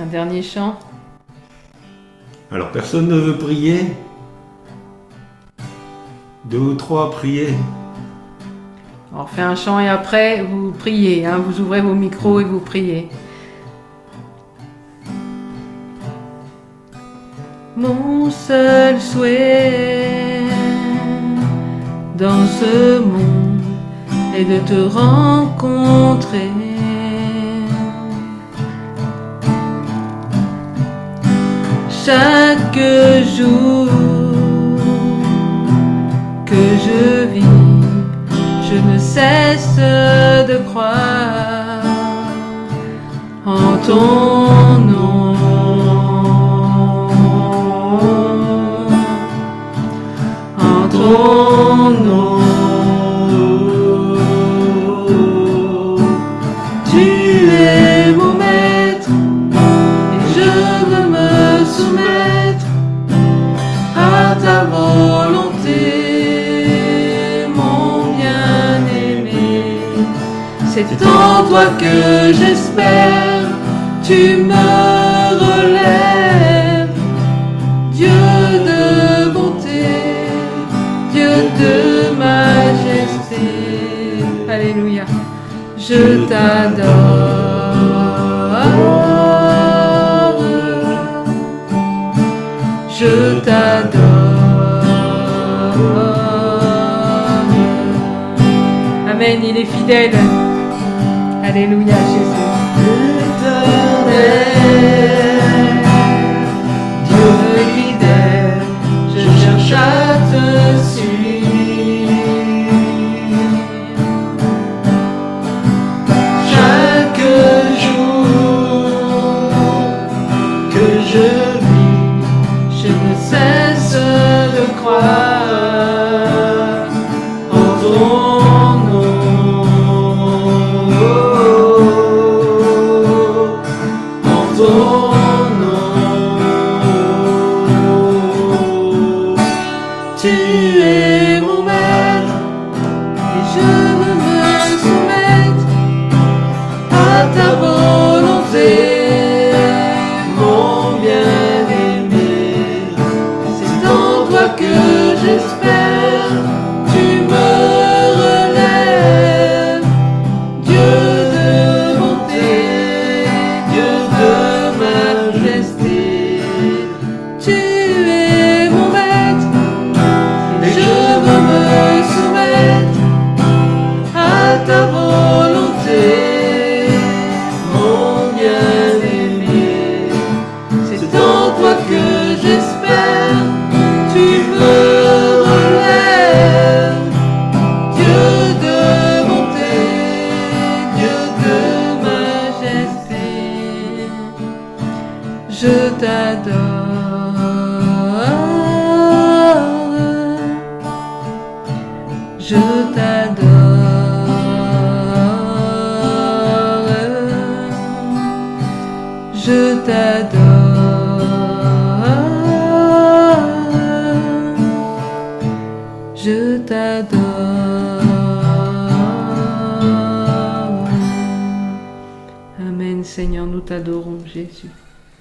Un dernier chant. Alors, personne ne veut prier Deux ou trois, priez. On refait un chant et après, vous priez. hein, vous ouvrez vos micros et vous priez. Mon seul souhait dans ce monde est de te rencontrer. Chaque jour que je vis, je ne cesse de croire en ton nom. En ton C'est en toi que j'espère, tu me relèves, Dieu de bonté, Dieu de majesté. Alléluia. Je t'adore. Je t'adore. Amen, il est fidèle. Alléluia, Jésus.